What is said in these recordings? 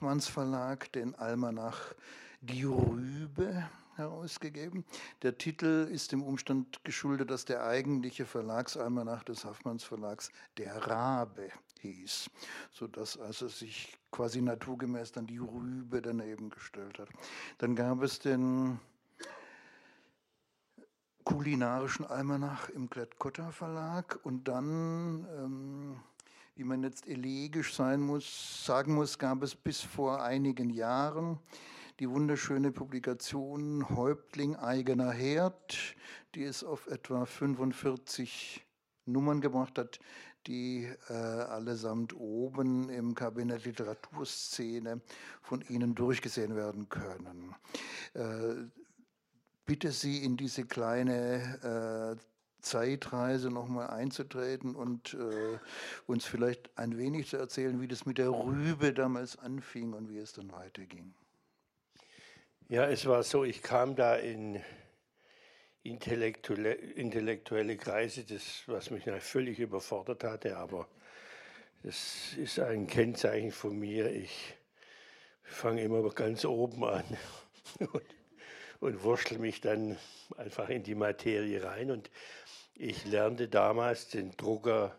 Haffmanns Verlag den Almanach Die Rübe herausgegeben. Der Titel ist dem Umstand geschuldet, dass der eigentliche Verlagsalmanach des Haffmanns Verlags der Rabe hieß, sodass also sich quasi naturgemäß dann die Rübe daneben gestellt hat. Dann gab es den kulinarischen Almanach im Klett-Cotta Verlag und dann, ähm, wie man jetzt elegisch sein muss, sagen muss, gab es bis vor einigen Jahren die wunderschöne Publikation Häuptling eigener Herd, die es auf etwa 45 Nummern gebracht hat, die äh, allesamt oben im Kabinett Literaturszene von Ihnen durchgesehen werden können. Äh, bitte Sie in diese kleine äh, Zeitreise nochmal einzutreten und äh, uns vielleicht ein wenig zu erzählen, wie das mit der Rübe damals anfing und wie es dann weiterging. Ja, es war so, ich kam da in intellektuelle, intellektuelle Kreise, das, was mich völlig überfordert hatte, aber das ist ein Kennzeichen von mir. Ich fange immer ganz oben an und, und wurschtel mich dann einfach in die Materie rein. Und ich lernte damals den Drucker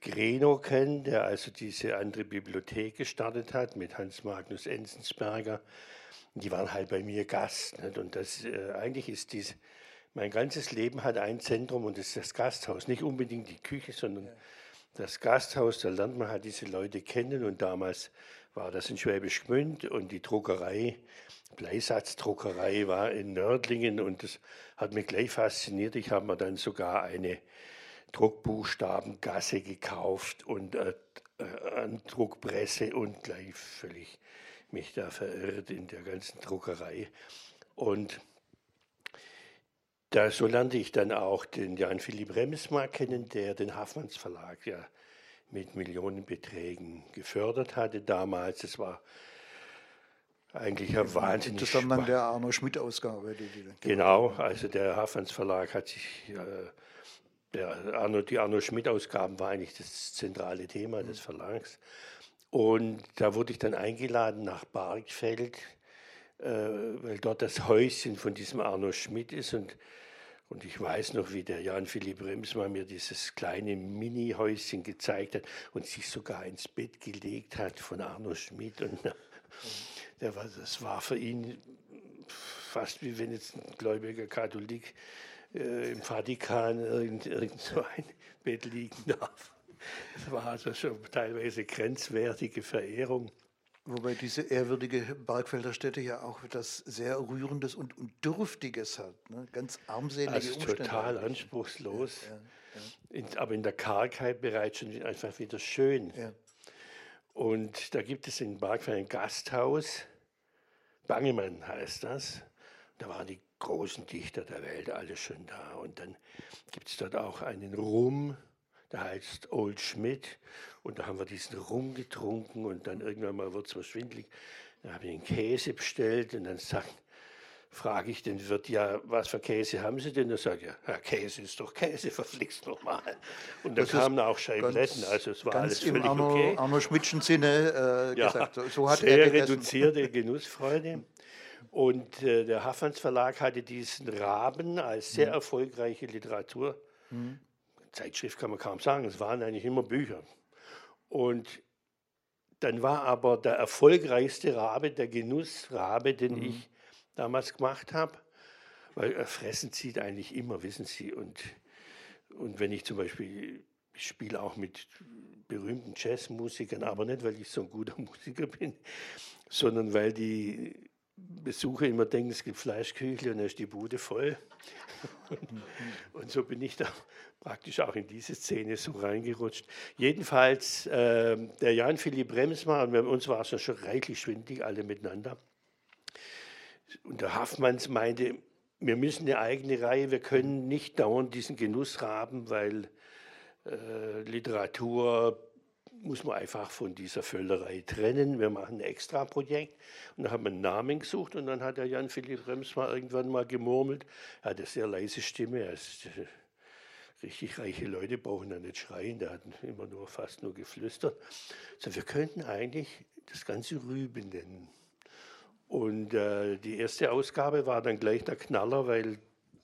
Greno kennen, der also diese andere Bibliothek gestartet hat mit Hans Magnus Enzensberger die waren halt bei mir Gast. Nicht? Und das, äh, eigentlich ist dies, mein ganzes Leben hat ein Zentrum und das ist das Gasthaus. Nicht unbedingt die Küche, sondern ja. das Gasthaus. Da lernt man halt diese Leute kennen. Und damals war das in Schwäbisch Gmünd und die Druckerei, Bleisatzdruckerei war in Nördlingen und das hat mich gleich fasziniert. Ich habe mir dann sogar eine Druckbuchstabengasse gekauft und äh, äh, Druckpresse und gleich völlig mich da verirrt in der ganzen Druckerei. Und da, so lernte ich dann auch den Jan Philipp Remsmar kennen, der den Hafmanns Verlag ja mit Millionenbeträgen gefördert hatte damals. Es war eigentlich ein wahnsinnig. Das ist dann der Arno Schmidt-Ausgabe. Die, die genau, also der Hafmanns Verlag hat sich. Äh, der Arno, die Arno Schmidt-Ausgaben war eigentlich das zentrale Thema des Verlags. Und da wurde ich dann eingeladen nach Bargfeld, äh, weil dort das Häuschen von diesem Arno Schmidt ist. Und, und ich weiß noch, wie der Jan Philipp Remsmann mir dieses kleine Mini-Häuschen gezeigt hat und sich sogar ins Bett gelegt hat von Arno Schmidt. Und der war, das war für ihn fast wie wenn jetzt ein gläubiger Katholik äh, im Vatikan irgend, irgend so ein Bett liegen darf. Das war also schon teilweise grenzwertige Verehrung. Wobei diese ehrwürdige Bergfelder Stätte ja auch etwas sehr Rührendes und, und Dürftiges hat. Ne? Ganz armselige also Umstände. total anspruchslos. Ja, ja, ja. In, aber in der Kargheit bereits schon einfach wieder schön. Und da gibt es in Bergfeld ein Gasthaus, Bangemann heißt das. Da waren die großen Dichter der Welt alle schon da. Und dann gibt es dort auch einen Rum, der heißt Old Schmidt. Und da haben wir diesen Rum getrunken und dann irgendwann mal wird es mir schwindlig. Da habe ich einen Käse bestellt und dann sagt, frage ich den Wirt, ja, was für Käse haben Sie denn? Er sagt, ja, ja Käse ist doch Käse, verflixt nochmal. Und da kamen auch Scheibletten, also es war alles völlig Arno, okay. Arno Schmidtschen Sinne äh, ja, gesagt, so hat sehr er reduzierte Genussfreude. Und äh, der Hafans Verlag hatte diesen Raben als sehr mhm. erfolgreiche Literatur mhm. Zeitschrift kann man kaum sagen, es waren eigentlich immer Bücher. Und dann war aber der erfolgreichste Rabe der Genussrabe, den mhm. ich damals gemacht habe, weil Fressen zieht eigentlich immer, wissen Sie. Und, und wenn ich zum Beispiel, ich spiele auch mit berühmten Jazzmusikern, aber nicht, weil ich so ein guter Musiker bin, sondern weil die Besucher immer denken, es gibt Fleischküchle und dann ist die Bude voll. und, so bin ich da praktisch auch in diese Szene so reingerutscht. Jedenfalls, äh, der Jan Philipp Bremsmann, und uns war es ja schon reichlich schwindig, alle miteinander. Und der Haffmanns meinte, wir müssen eine eigene Reihe, wir können nicht dauernd diesen Genuss haben, weil äh, Literatur muss man einfach von dieser Völlerei trennen. Wir machen ein Extra-Projekt. Und dann haben wir einen Namen gesucht und dann hat der Jan-Philipp Rems mal irgendwann mal gemurmelt. Er hat eine sehr leise Stimme. Ist, äh, richtig reiche Leute brauchen da nicht schreien, der hat immer nur fast nur geflüstert. So, wir könnten eigentlich das ganze Rüben nennen. Und äh, die erste Ausgabe war dann gleich der Knaller, weil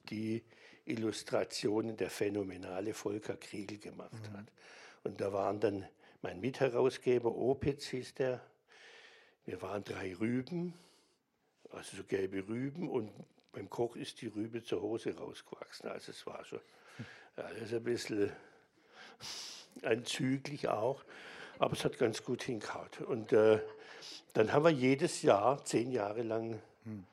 die Illustrationen der phänomenale Volker Kriegel gemacht mhm. hat. Und da waren dann mein Mitherausgeber Opitz hieß der. Wir waren drei Rüben, also so gelbe Rüben und beim Koch ist die Rübe zur Hose rausgewachsen. Also es war schon alles ein bisschen anzüglich auch, aber es hat ganz gut hingehauen. Und äh, dann haben wir jedes Jahr, zehn Jahre lang, hm.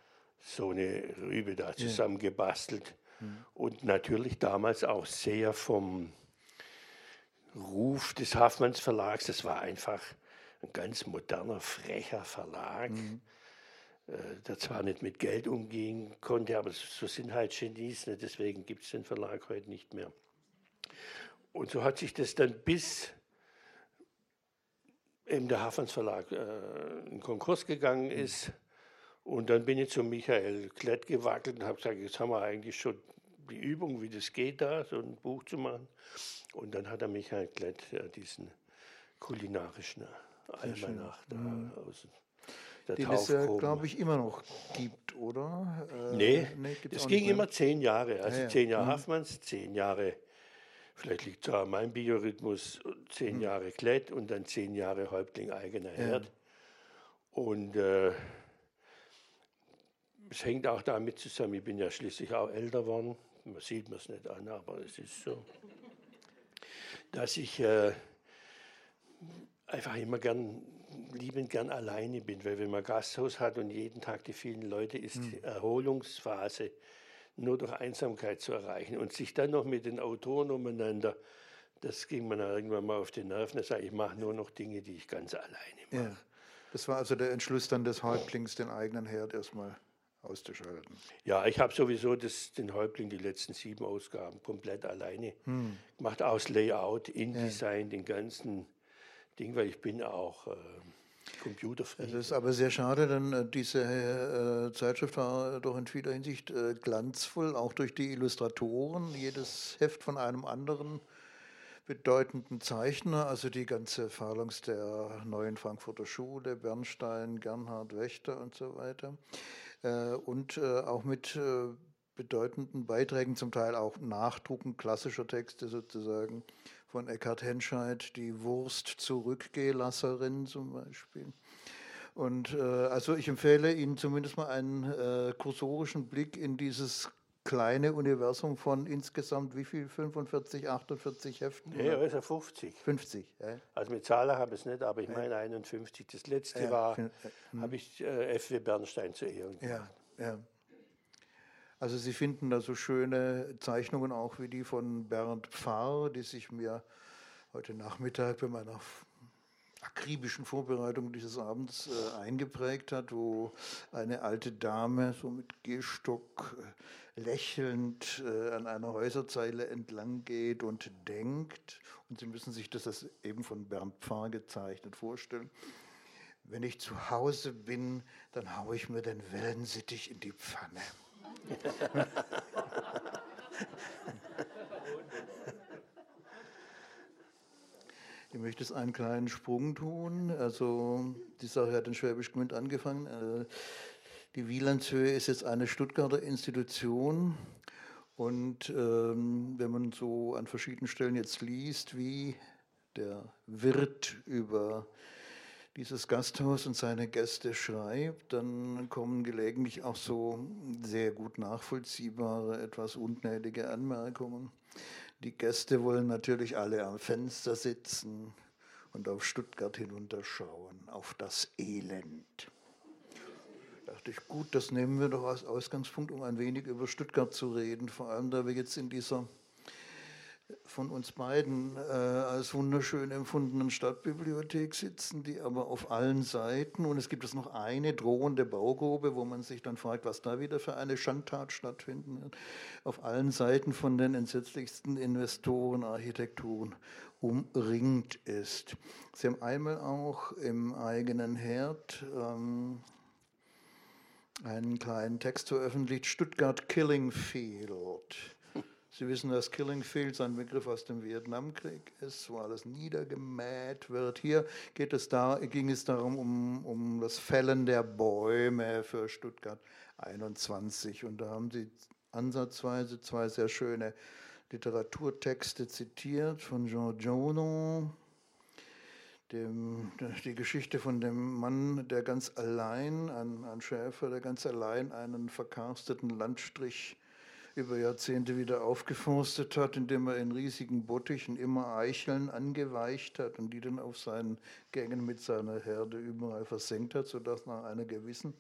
so eine Rübe da zusammengebastelt. Hm. Und natürlich damals auch sehr vom Ruf des Hafmanns Verlags. Das war einfach ein ganz moderner, frecher Verlag. Mhm. Der zwar nicht mit Geld umgehen konnte, aber so sind halt Genies, ne? deswegen gibt es den Verlag heute nicht mehr. Und so hat sich das dann bis eben der Hafens Verlag äh, in Konkurs gegangen mhm. ist. Und dann bin ich zu Michael Klett gewackelt und habe gesagt, jetzt haben wir eigentlich schon die Übung, wie das geht, da so ein Buch zu machen. Und dann hat er Michael Klett äh, diesen kulinarischen Almanach da mhm. aus der Den es ja, glaube ich, immer noch gibt, oder? Äh, nee, nee es ging immer zehn Jahre. Also ja, ja. zehn Jahre mhm. Haffmanns, zehn Jahre Vielleicht liegt es an meinem Biorhythmus, zehn mhm. Jahre Klett und dann zehn Jahre Häuptling eigener Herd. Ja. Und äh, es hängt auch damit zusammen, ich bin ja schließlich auch älter geworden, man sieht mir es nicht an, aber es ist so, dass ich äh, einfach immer gern, liebend gern alleine bin, weil wenn man Gasthaus hat und jeden Tag die vielen Leute, ist mhm. die Erholungsphase nur durch Einsamkeit zu erreichen. Und sich dann noch mit den Autoren umeinander, das ging mir irgendwann mal auf die Nerven. Ich sage, ich mache nur noch Dinge, die ich ganz alleine mache. Ja. Das war also der Entschluss dann des Häuptlings, den eigenen Herd erstmal auszuschalten. Ja, ich habe sowieso das, den Häuptling die letzten sieben Ausgaben komplett alleine hm. gemacht, aus Layout, InDesign, ja. den ganzen Ding, weil ich bin auch... Äh, Computerfreak. Es ist aber sehr schade, denn äh, diese äh, Zeitschrift war doch in vieler Hinsicht äh, glanzvoll, auch durch die Illustratoren. Jedes Heft von einem anderen bedeutenden Zeichner, also die ganze Phalanx der neuen Frankfurter Schule, Bernstein, Gernhard Wächter und so weiter. Äh, und äh, auch mit äh, bedeutenden Beiträgen, zum Teil auch Nachdrucken klassischer Texte sozusagen von Eckhard Henscheid, die Wurst zurückgelasserin zum Beispiel. Und äh, also ich empfehle Ihnen zumindest mal einen äh, kursorischen Blick in dieses kleine Universum von insgesamt wie viel? 45, 48 Heften? Ja, also 50. 50, ja. Also mit Zahlen habe ich es nicht, aber ich meine 51. Das letzte ja, war, äh, habe ich äh, F.W. Bernstein zu Ehren gemacht. Ja, ja. Also Sie finden da so schöne Zeichnungen auch wie die von Bernd Pfarr, die sich mir heute Nachmittag bei meiner akribischen Vorbereitung dieses Abends äh, eingeprägt hat, wo eine alte Dame so mit Gehstock äh, lächelnd äh, an einer Häuserzeile entlang geht und denkt. Und Sie müssen sich das, das eben von Bernd Pfarr gezeichnet vorstellen. Wenn ich zu Hause bin, dann haue ich mir den Wellensittich in die Pfanne. Ich möchte jetzt einen kleinen Sprung tun. Also die Sache hat in Schwäbisch Gmünd angefangen. Äh, die Wielandshöhe ist jetzt eine Stuttgarter Institution. Und ähm, wenn man so an verschiedenen Stellen jetzt liest, wie der Wirt über dieses Gasthaus und seine Gäste schreibt, dann kommen gelegentlich auch so sehr gut nachvollziehbare, etwas ungnädige Anmerkungen. Die Gäste wollen natürlich alle am Fenster sitzen und auf Stuttgart hinunterschauen, auf das Elend. Da dachte ich, gut, das nehmen wir doch als Ausgangspunkt, um ein wenig über Stuttgart zu reden, vor allem da wir jetzt in dieser von uns beiden äh, als wunderschön empfundenen Stadtbibliothek sitzen, die aber auf allen Seiten, und es gibt es noch eine drohende Baugrube, wo man sich dann fragt, was da wieder für eine Schandtat stattfinden wird, auf allen Seiten von den entsetzlichsten Investoren, Architekturen umringt ist. Sie haben einmal auch im eigenen Herd ähm, einen kleinen Text veröffentlicht, Stuttgart Killing Field Sie wissen, dass Killing Fields ein Begriff aus dem Vietnamkrieg ist, wo alles niedergemäht wird. Hier es da, ging es darum, um, um das Fällen der Bäume für Stuttgart 21. Und da haben Sie ansatzweise zwei sehr schöne Literaturtexte zitiert von Jean Jonon, dem, die Geschichte von dem Mann, der ganz allein, ein, ein Schäfer, der ganz allein einen verkarsteten Landstrich über Jahrzehnte wieder aufgeforstet hat, indem er in riesigen Bottichen immer Eicheln angeweicht hat und die dann auf seinen Gängen mit seiner Herde überall versenkt hat, sodass nach einer gewissen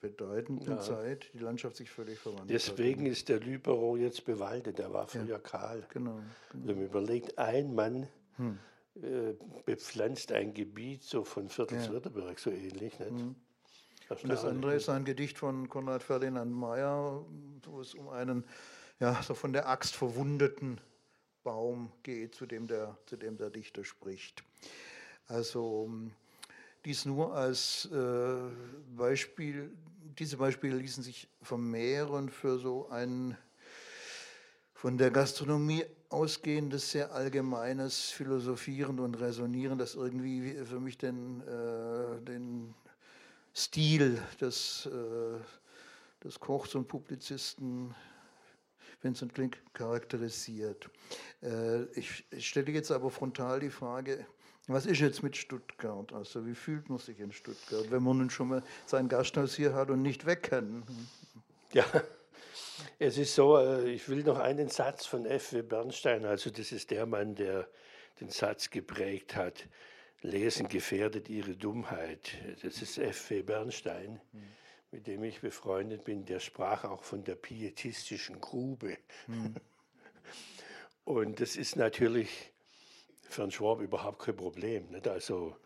bedeutenden ja. Zeit die Landschaft sich völlig verwandelt Deswegen hat. ist der Lüberow jetzt bewaldet, der war früher ja. kahl. Genau, genau. Wenn man überlegt, ein Mann hm. äh, bepflanzt ein Gebiet so von Viertel-Württemberg, ja. so ähnlich. Nicht? Hm. Und das andere ist ein Gedicht von Konrad Ferdinand Mayer, wo es um einen ja, so von der Axt verwundeten Baum geht, zu dem der, zu dem der Dichter spricht. Also dies nur als äh, Beispiel, diese Beispiele ließen sich vermehren für so ein von der Gastronomie ausgehendes, sehr allgemeines Philosophieren und Resonieren, das irgendwie für mich den, äh, den Stil des, äh, des Kochs und Publizisten Vincent Klink charakterisiert. Äh, ich, ich stelle jetzt aber frontal die Frage, was ist jetzt mit Stuttgart? Also wie fühlt man sich in Stuttgart, wenn man nun schon mal sein Gasthaus hier hat und nicht weg kann? Ja, es ist so, äh, ich will noch einen Satz von F.W. Bernstein, also das ist der Mann, der den Satz geprägt hat. Lesen gefährdet ihre Dummheit. Das ist F.W. Bernstein, mhm. mit dem ich befreundet bin. Der sprach auch von der pietistischen Grube. Mhm. Und das ist natürlich für einen Schwab überhaupt kein Problem. Nicht? Also,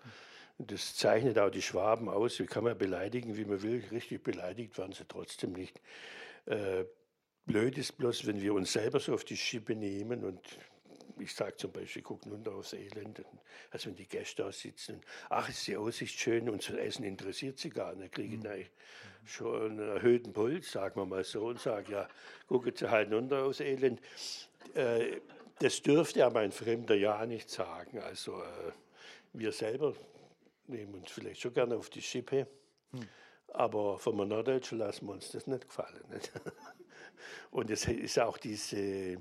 das zeichnet auch die Schwaben aus. Wie kann man beleidigen, wie man will? Richtig beleidigt werden sie trotzdem nicht. Äh, blöd ist bloß, wenn wir uns selber so auf die Schippe nehmen und ich sage zum Beispiel, gucken runter aufs Elend, also wenn die Gäste da sitzen, ach, ist die Aussicht schön und das Essen interessiert sie gar nicht, kriege ich mhm. schon einen erhöhten Puls, sagen wir mal so, und sage, ja, gucken Sie halt runter aufs Elend. Äh, das dürfte aber ein Fremder ja nicht sagen. Also äh, wir selber nehmen uns vielleicht schon gerne auf die Schippe, hm. aber von einem Norddeutschen lassen wir uns das nicht gefallen. Nicht? Und es ist auch diese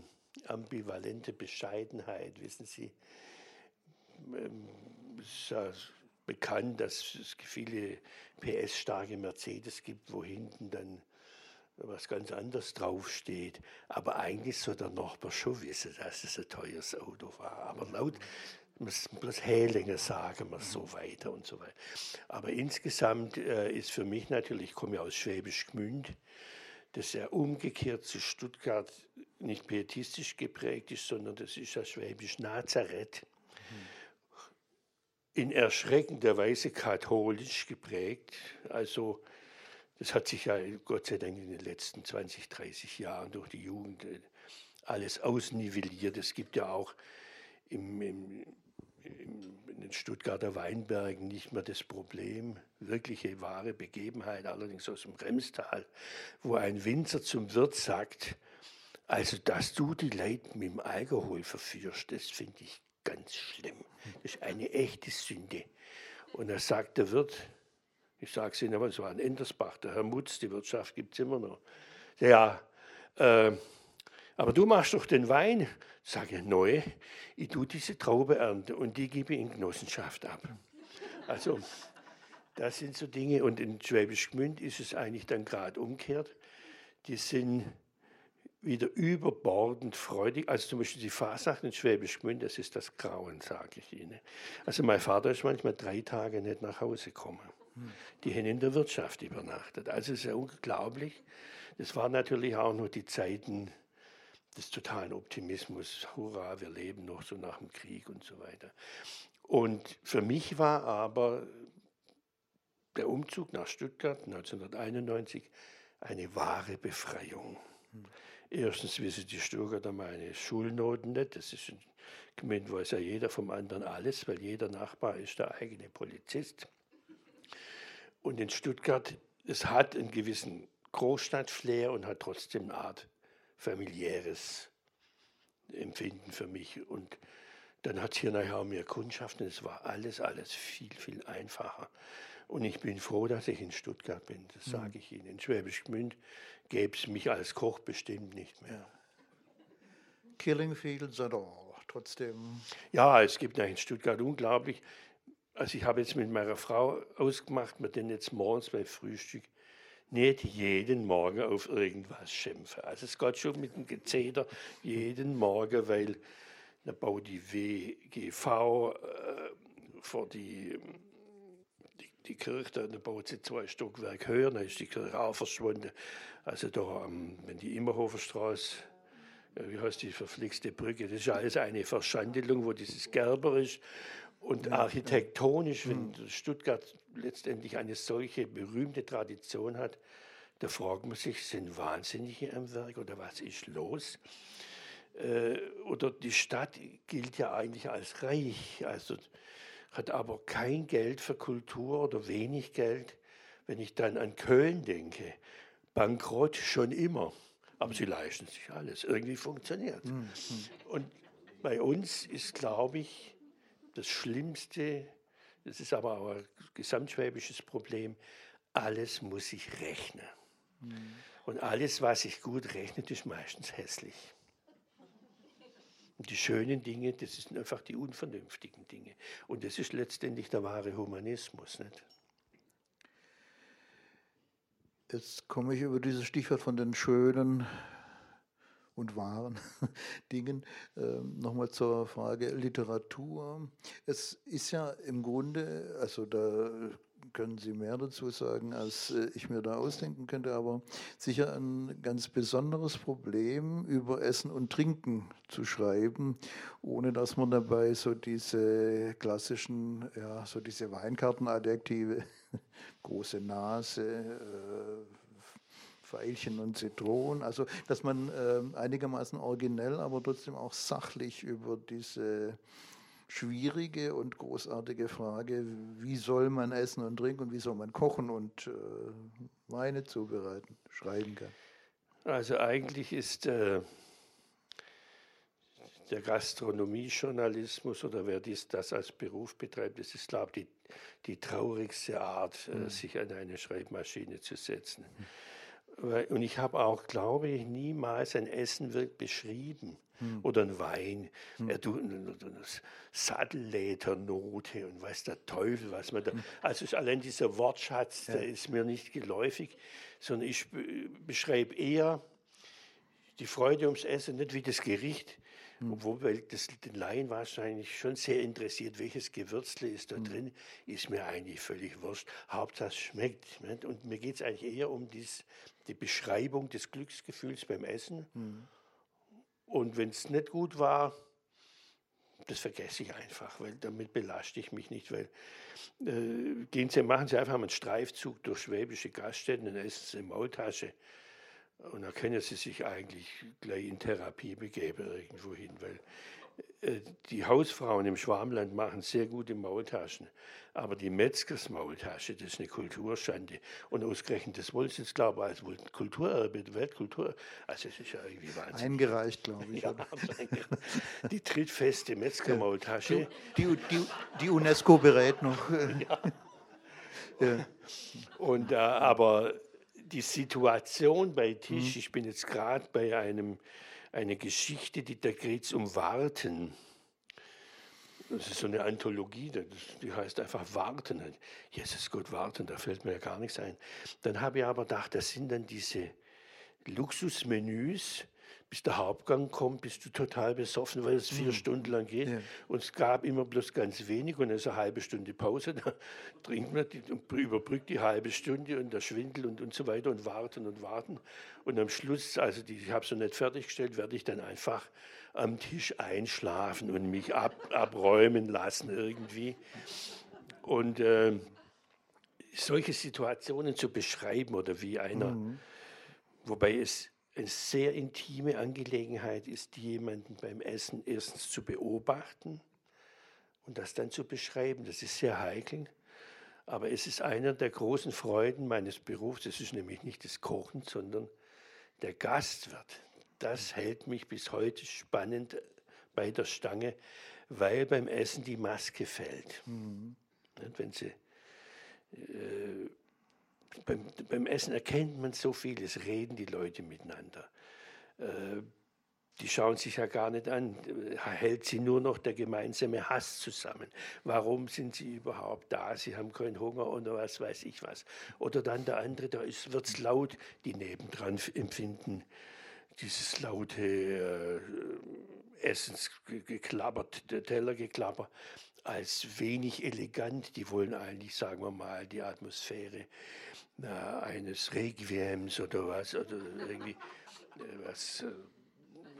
ambivalente Bescheidenheit, wissen Sie. Ähm, es ist ja bekannt, dass es viele PS-starke Mercedes gibt, wo hinten dann was ganz anderes draufsteht. Aber eigentlich soll der Nachbar schon wissen, dass es ein teures Auto war. Aber laut, muss bloß Hählinge sagen wir so weiter und so weiter. Aber insgesamt äh, ist für mich natürlich, ich komme ja aus Schwäbisch Gmünd, das ja umgekehrt zu Stuttgart nicht pietistisch geprägt ist, sondern das ist ja Schwäbisch Nazareth. In erschreckender Weise katholisch geprägt. Also das hat sich ja Gott sei Dank in den letzten 20, 30 Jahren durch die Jugend äh, alles ausnivelliert. Es gibt ja auch im, im, in den Stuttgarter Weinbergen nicht mehr das Problem, wirkliche wahre Begebenheit, allerdings aus dem Remstal, wo ein Winzer zum Wirt sagt, also dass du die Leute mit dem Alkohol verführst, das finde ich ganz schlimm. Das ist eine echte Sünde. Und da sagt der Wirt, ich sage es Ihnen, aber es war ein Endersbach, der Herr Mutz, die Wirtschaft gibt es immer noch. Ja, äh, aber du machst doch den Wein. Sage ich, neu, ich tue diese Traube ernten und die gebe ich in Genossenschaft ab. Also, das sind so Dinge. Und in Schwäbisch Gmünd ist es eigentlich dann gerade umgekehrt. Die sind wieder überbordend freudig. Also zum Beispiel die Fasnacht in Schwäbisch Gmünd, das ist das Grauen, sage ich Ihnen. Also mein Vater ist manchmal drei Tage nicht nach Hause gekommen. Die haben in der Wirtschaft übernachtet. Also es ist ja unglaublich. Das waren natürlich auch nur die Zeiten des totalen Optimismus. Hurra, wir leben noch so nach dem Krieg und so weiter. Und für mich war aber der Umzug nach Stuttgart 1991 eine wahre Befreiung. Erstens wissen die Stuttgarter meine Schulnoten nicht. Das ist ein Gemeinde, weiß ja jeder vom anderen alles, weil jeder Nachbar ist der eigene Polizist. Und in Stuttgart, es hat einen gewissen Großstadtflair und hat trotzdem eine Art familiäres empfinden für mich. Und dann hat es hier nachher auch mehr Kundschaft und es war alles, alles viel, viel einfacher. Und ich bin froh, dass ich in Stuttgart bin, das mhm. sage ich Ihnen. In Schwäbisch Gmünd gäbe es mich als Koch bestimmt nicht mehr. Ja. Killing Fields oder trotzdem? Ja, es gibt in Stuttgart unglaublich. Also ich habe jetzt mit meiner Frau ausgemacht, wir denn jetzt morgens beim Frühstück nicht jeden Morgen auf irgendwas schimpfen. Also es geht schon mit dem Gezeder jeden Morgen, weil dann baut die WGV äh, vor die, die, Kirche, dann baut sie zwei Stockwerke höher, dann ist die Kirche auch verschwunden. Also da, wenn die Immerhoferstraße wie heißt die verflixte Brücke, das ist alles eine Verschandelung, wo dieses Gerber ist. Und ja, architektonisch, ja. wenn mhm. Stuttgart letztendlich eine solche berühmte Tradition hat, da fragt man sich, sind Wahnsinnige am Werk oder was ist los? Äh, oder die Stadt gilt ja eigentlich als reich, also hat aber kein Geld für Kultur oder wenig Geld. Wenn ich dann an Köln denke, bankrott schon immer, aber sie leisten sich alles. Irgendwie funktioniert. Mhm. Und bei uns ist, glaube ich, das Schlimmste, das ist aber auch ein gesamtschwäbisches Problem, alles muss sich rechnen. Mhm. Und alles, was sich gut rechnet, ist meistens hässlich. Und die schönen Dinge, das sind einfach die unvernünftigen Dinge. Und das ist letztendlich der wahre Humanismus. Nicht? Jetzt komme ich über dieses Stichwort von den schönen und wahren Dingen. Ähm, Nochmal zur Frage Literatur. Es ist ja im Grunde, also da können Sie mehr dazu sagen, als äh, ich mir da ausdenken könnte, aber sicher ein ganz besonderes Problem, über Essen und Trinken zu schreiben, ohne dass man dabei so diese klassischen, ja, so diese Weinkartenadjektive, große Nase, äh, Veilchen und Zitronen. Also, dass man äh, einigermaßen originell, aber trotzdem auch sachlich über diese schwierige und großartige Frage, wie soll man essen und trinken und wie soll man kochen und äh, Weine zubereiten, schreiben kann. Also eigentlich ist äh, der Gastronomiejournalismus oder wer dies, das als Beruf betreibt, das ist, glaube ich, die, die traurigste Art, äh, mhm. sich an eine Schreibmaschine zu setzen. Mhm. Und ich habe auch, glaube ich, niemals ein Essen wird beschrieben hm. oder ein Wein. Hm. Er tut eine, eine Sattellädernote und weiß der Teufel, was man da. Hm. Also allein dieser Wortschatz, ja. der ist mir nicht geläufig, sondern ich beschreibe eher die Freude ums Essen, nicht wie das Gericht. Mhm. Obwohl das den Laien wahrscheinlich schon sehr interessiert, welches Gewürzle ist da mhm. drin, ist mir eigentlich völlig wurscht. Hauptsache es schmeckt. Nicht? Und mir geht es eigentlich eher um dies, die Beschreibung des Glücksgefühls beim Essen. Und wenn es nicht gut war, das vergesse ich einfach, weil damit belaste ich mich nicht, weil äh, gehen Sie, machen Sie einfach mal einen Streifzug durch schwäbische Gaststätten und essen Sie Maultasche. Und da können Sie sich eigentlich gleich in Therapie begeben irgendwo hin, weil die Hausfrauen im Schwarmland machen sehr gute Maultaschen. Aber die Metzgersmaultasche, das ist eine Kulturschande. Und ausgerechnet, das Sie jetzt, glaube ich, als Kulturerbe, Weltkultur. Also, es ist ja irgendwie Wahnsinn. Eingereicht, glaube ich. Ja, die trittfeste Metzgermaultasche. Die, die, die, UNESCO berät noch. Ja. ja. Und, äh, aber die Situation bei Tisch, mhm. ich bin jetzt gerade bei einem eine Geschichte, die da geht es um Warten. Das ist so eine Anthologie, die heißt einfach Warten. Jesus Gott, Warten, da fällt mir ja gar nichts ein. Dann habe ich aber gedacht, das sind dann diese Luxusmenüs, bis der Hauptgang kommt, bist du total besoffen, weil es vier mhm. Stunden lang geht. Ja. Und es gab immer bloß ganz wenig und dann ist eine halbe Stunde Pause. Da trinkt man, die, überbrückt die halbe Stunde und der Schwindel und, und so weiter und warten und warten. Und am Schluss, also die, ich habe es noch nicht fertiggestellt, werde ich dann einfach am Tisch einschlafen und mich ab, abräumen lassen irgendwie. Und äh, solche Situationen zu beschreiben oder wie einer, mhm. wobei es eine sehr intime Angelegenheit ist, jemanden beim Essen erstens zu beobachten und das dann zu beschreiben. Das ist sehr heikel. Aber es ist einer der großen Freuden meines Berufs. Es ist nämlich nicht das Kochen, sondern der Gastwirt. das hält mich bis heute spannend bei der Stange, weil beim Essen die Maske fällt. Mhm. Wenn sie, äh, beim, beim, Essen erkennt man so viel, es reden die Leute miteinander. Äh, die schauen sich ja gar nicht an. Hält sie nur noch der gemeinsame Hass zusammen? Warum sind sie überhaupt da? Sie haben keinen Hunger oder was weiß ich was. Oder dann der andere, da wird es laut, die nebendran empfinden dieses laute äh, Essensgeklappert, Tellergeklapper, als wenig elegant. Die wollen eigentlich, sagen wir mal, die Atmosphäre na, eines Requiems oder was, oder irgendwie äh, was, äh,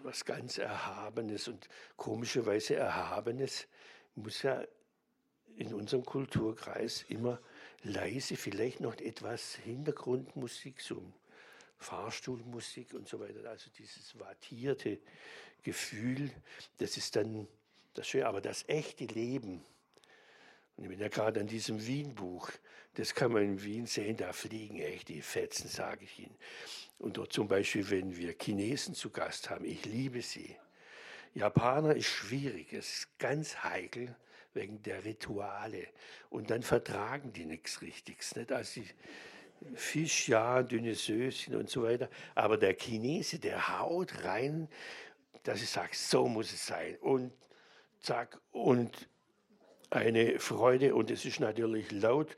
was ganz Erhabenes und komischerweise Erhabenes muss ja in unserem Kulturkreis immer leise, vielleicht noch etwas Hintergrundmusik, so Fahrstuhlmusik und so weiter. Also dieses wattierte Gefühl, das ist dann das Schöne. Aber das echte Leben, und ich bin ja gerade an diesem Wien-Buch, das kann man in Wien sehen, da fliegen echt die Fetzen, sage ich Ihnen. Und dort zum Beispiel, wenn wir Chinesen zu Gast haben, ich liebe sie. Japaner ist schwierig, es ist ganz heikel wegen der Rituale. Und dann vertragen die nichts Richtiges. Nicht? Also Fisch, ja, dünne Söschen und so weiter. Aber der Chinese, der haut rein, dass ich sage, so muss es sein. Und zack, und eine Freude. Und es ist natürlich laut.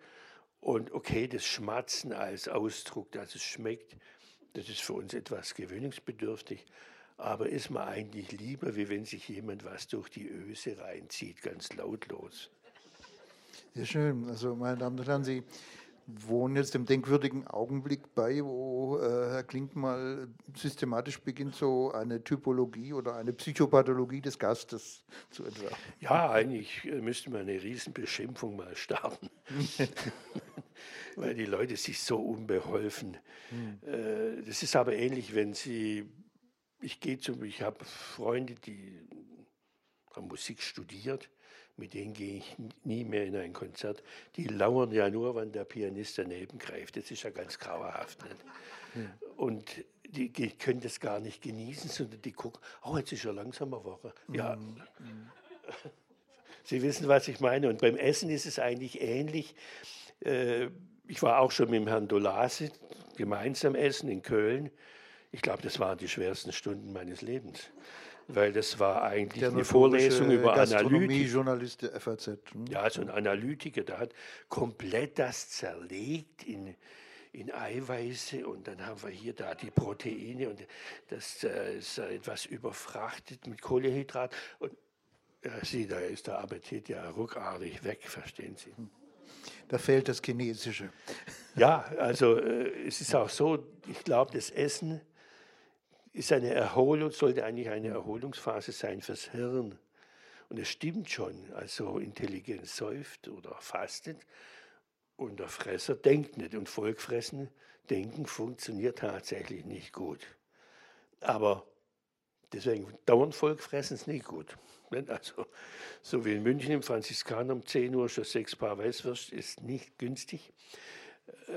Und okay, das Schmatzen als Ausdruck, dass es schmeckt, das ist für uns etwas gewöhnungsbedürftig. Aber ist mir eigentlich lieber, wie wenn sich jemand was durch die Öse reinzieht, ganz lautlos. Sehr schön. Also, meine Damen und Herren, Sie wohnen jetzt dem denkwürdigen Augenblick bei, wo äh, Herr Klink mal systematisch beginnt, so eine Typologie oder eine Psychopathologie des Gastes zu entwerfen. Ja, eigentlich äh, müsste man eine Riesenbeschimpfung mal starten, weil die Leute sich so unbeholfen. Hm. Äh, das ist aber ähnlich, wenn Sie, ich gehe zum, ich habe Freunde, die haben Musik studiert mit denen gehe ich nie mehr in ein Konzert. Die lauern ja nur, wenn der Pianist daneben greift. Das ist ja ganz grauerhaft. Nicht? Und die, die, können das gar nicht genießen, sondern die gucken, oh, jetzt ist ja langsamer Woche. Ja. Mhm. Sie wissen, was ich meine. Und beim Essen ist es eigentlich ähnlich. Äh, ich war auch schon mit dem Herrn Dolase gemeinsam essen in Köln. Ich glaube, das waren die schwersten Stunden meines Lebens weil das war eigentlich eine Vorlesung über Analytik. Journalist der FAZ. Hm? Ja, so ein Analytiker, der hat komplett das zerlegt in, in Eiweiße und dann haben wir hier da die Proteine und das äh, ist etwas überfrachtet mit Kohlehydrat. Und ja, Sie, da ist der Appetit ja ruckartig weg, verstehen Sie. Hm. Da fehlt das Chinesische. Ja, also äh, es ist auch so, ich glaube, das Essen ist eine Erholung, sollte eigentlich eine Erholungsphase sein fürs Hirn. Und es stimmt schon, also Intelligenz säuft oder fastet und der Fresser denkt nicht. Und Volkfressen, denken funktioniert tatsächlich nicht gut. Aber deswegen dauernd Volkfressen ist nicht gut. Also, so wie in München im Franziskaner um 10 Uhr schon sechs Paar Weißwürst ist nicht günstig.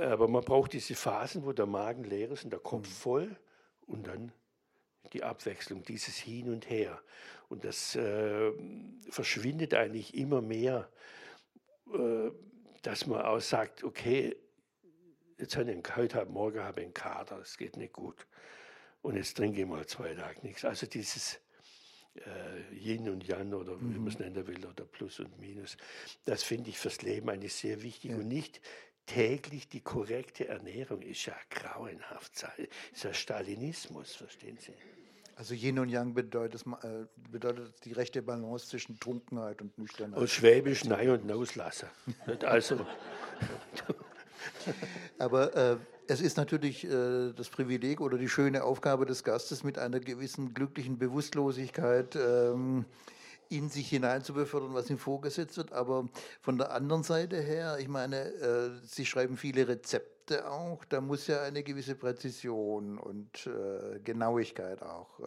Aber man braucht diese Phasen, wo der Magen leer ist und der Kopf mhm. voll und dann die Abwechslung, dieses Hin und Her. Und das äh, verschwindet eigentlich immer mehr, äh, dass man auch sagt, okay, jetzt habe ich einen, heute, morgen habe ich einen Kater, das geht nicht gut. Und jetzt trinke ich mal zwei Tage nichts. Also dieses äh, Yin und Yang oder mhm. wie man es nennen will, oder Plus und Minus, das finde ich fürs Leben eigentlich sehr wichtig. Ja. Und nicht täglich die korrekte Ernährung ist ja grauenhaft. Ist ja Stalinismus, verstehen Sie? Also Yin und Yang bedeutet, äh, bedeutet die rechte Balance zwischen Trunkenheit und Nüchternheit. Und Schwäbisch Nein und Auslassen. also. Aber äh, es ist natürlich äh, das Privileg oder die schöne Aufgabe des Gastes mit einer gewissen glücklichen Bewusstlosigkeit. Ähm, in sich hinein zu befördern, was ihm vorgesetzt wird. Aber von der anderen Seite her, ich meine, äh, Sie schreiben viele Rezepte auch, da muss ja eine gewisse Präzision und äh, Genauigkeit auch äh,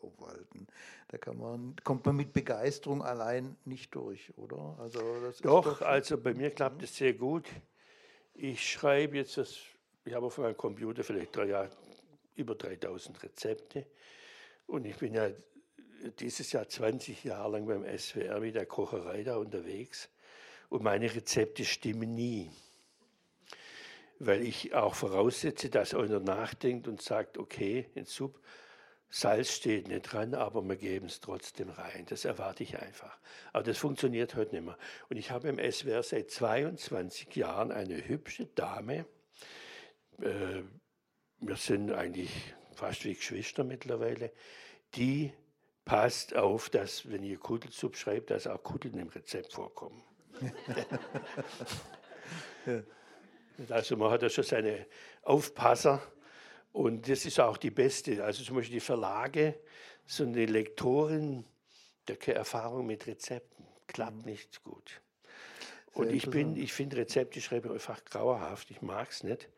obwalten. Da kann man, kommt man mit Begeisterung allein nicht durch, oder? Also doch, doch, also bei mir klappt es sehr gut. Ich schreibe jetzt, das, ich habe auf meinem Computer vielleicht drei Jahre, über 3000 Rezepte. Und ich bin ja dieses Jahr 20 Jahre lang beim SWR mit der Kocherei da unterwegs und meine Rezepte stimmen nie. Weil ich auch voraussetze, dass einer nachdenkt und sagt, okay, in Sub, Salz steht nicht dran, aber wir geben es trotzdem rein. Das erwarte ich einfach. Aber das funktioniert heute nicht mehr. Und ich habe im SWR seit 22 Jahren eine hübsche Dame. Äh, wir sind eigentlich fast wie Geschwister mittlerweile. Die passt auf, dass, wenn ihr Kuddelsuppe schreibt, dass auch Kuddeln im Rezept vorkommen. ja. Also man hat ja schon seine Aufpasser und das ist auch die beste. Also zum Beispiel die Verlage, so eine Lektorin, der keine Erfahrung mit Rezepten, klappt mhm. nicht gut. Und ich bin, ich finde Rezepte schreiben einfach grauerhaft. Ich mag es nicht,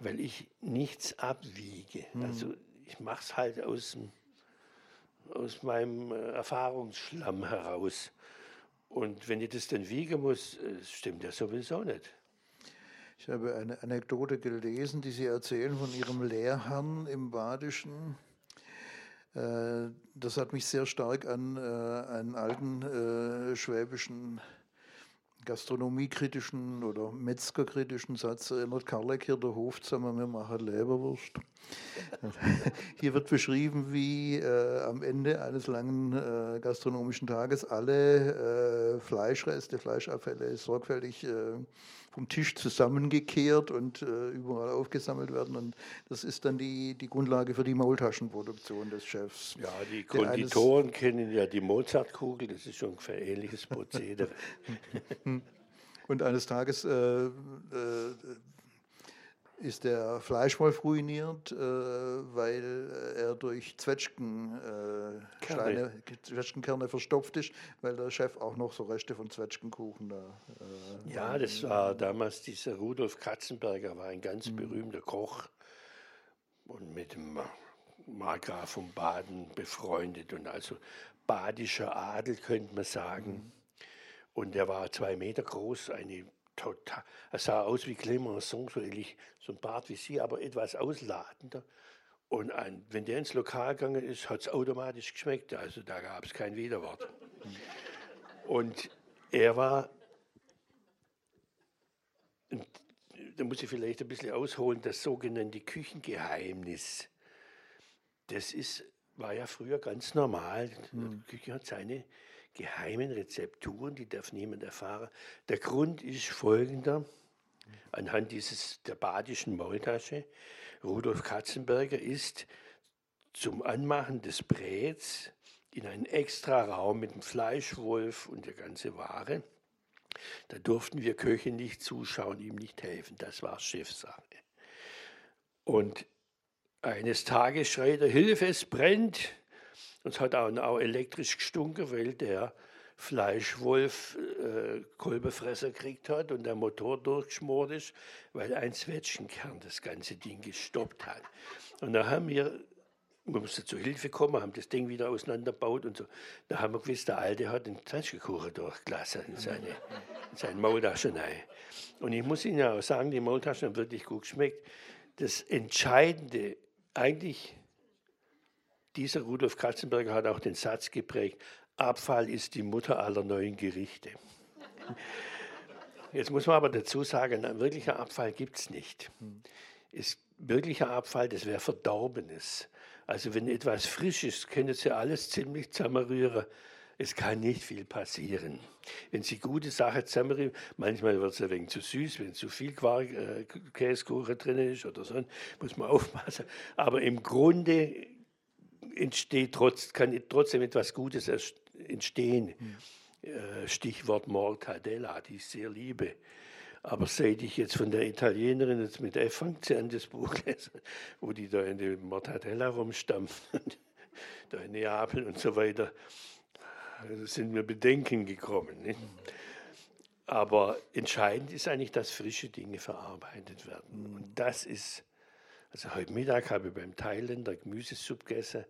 weil ich nichts abwiege. Mhm. Also ich mache es halt aus, aus meinem äh, Erfahrungsschlamm heraus. Und wenn ich das dann wiegen muss, äh, stimmt ja sowieso nicht. Ich habe eine Anekdote gelesen, die Sie erzählen von Ihrem Lehrherrn im Badischen. Äh, das hat mich sehr stark an äh, einen alten äh, schwäbischen gastronomiekritischen oder metzgerkritischen Satz erinnert. Karlek hier der Hof wir machen Leberwurst. Hier wird beschrieben, wie äh, am Ende eines langen äh, gastronomischen Tages alle äh, Fleischreste, Fleischabfälle sorgfältig äh, vom Tisch zusammengekehrt und äh, überall aufgesammelt werden. Und das ist dann die, die Grundlage für die Maultaschenproduktion des Chefs. Ja, die Konditoren kennen ja die Mozartkugel, das ist schon ein ähnliches Prozedere. und eines Tages äh, äh, ist der Fleischwolf ruiniert, äh, weil er durch Zwetschgenkerne, äh, Zwetschgenkerne verstopft ist, weil der Chef auch noch so Reste von Zwetschgenkuchen da. Äh, ja, das war damals dieser Rudolf Katzenberger, war ein ganz mhm. berühmter Koch und mit dem Markgraf von Baden befreundet und also badischer Adel könnte man sagen. Mhm. Und er war zwei Meter groß, eine total, er sah aus wie Clemenceau, so ähnlich, so ein Bart wie sie, aber etwas ausladender. Und ein, wenn der ins Lokal gegangen ist, hat es automatisch geschmeckt. Also da gab es kein Widerwort. Und er war, da muss ich vielleicht ein bisschen ausholen, das sogenannte Küchengeheimnis. Das ist, war ja früher ganz normal. Die Küche hat seine geheimen Rezepturen, die darf niemand erfahren. Der Grund ist folgender, anhand dieses, der badischen Maultasche. Rudolf Katzenberger ist zum Anmachen des Bräts in einen extra Raum mit dem Fleischwolf und der ganze Ware. Da durften wir Köche nicht zuschauen, ihm nicht helfen. Das war Chefsache. Und eines Tages schreit er, Hilfe, es brennt. Und es hat auch, auch elektrisch gestunken, weil der Fleischwolf äh, Kolbefresser gekriegt hat und der Motor durchgeschmort ist, weil ein Zwetschgenkern das ganze Ding gestoppt hat. Und da haben wir, wir mussten zur Hilfe kommen, haben das Ding wieder auseinandergebaut und so. Da haben wir gewusst, der Alte hat den Zwetschgenkuchen durchgelassen in seine, in seine Maultaschen Und ich muss Ihnen auch sagen, die Maultaschen haben wirklich gut geschmeckt. Das Entscheidende, eigentlich dieser Rudolf Katzenberger hat auch den Satz geprägt, Abfall ist die Mutter aller neuen Gerichte. Jetzt muss man aber dazu sagen, ein wirklicher Abfall gibt es nicht. Ist wirklicher Abfall, das wäre Verdorbenes. Also wenn etwas frisch ist, können Sie alles ziemlich zusammenrühren. Es kann nicht viel passieren. Wenn Sie gute Sachen zusammenrühren, manchmal wird es ein wenig zu süß, wenn zu viel Quark, äh, Käsekuchen drin ist oder so, muss man aufpassen. Aber im Grunde entsteht trotz, kann trotzdem etwas Gutes entstehen. Mhm. Stichwort Mortadella, die ich sehr liebe. Aber seit ich jetzt von der Italienerin jetzt mit F fängt sie an das Buch lese, wo die da in der Mortadella rumstampfen, da in Neapel und so weiter, sind mir Bedenken gekommen. Nicht? Aber entscheidend ist eigentlich, dass frische Dinge verarbeitet werden. Und das ist, also heute Mittag habe ich beim Thailänder Gemüsesuppe gegessen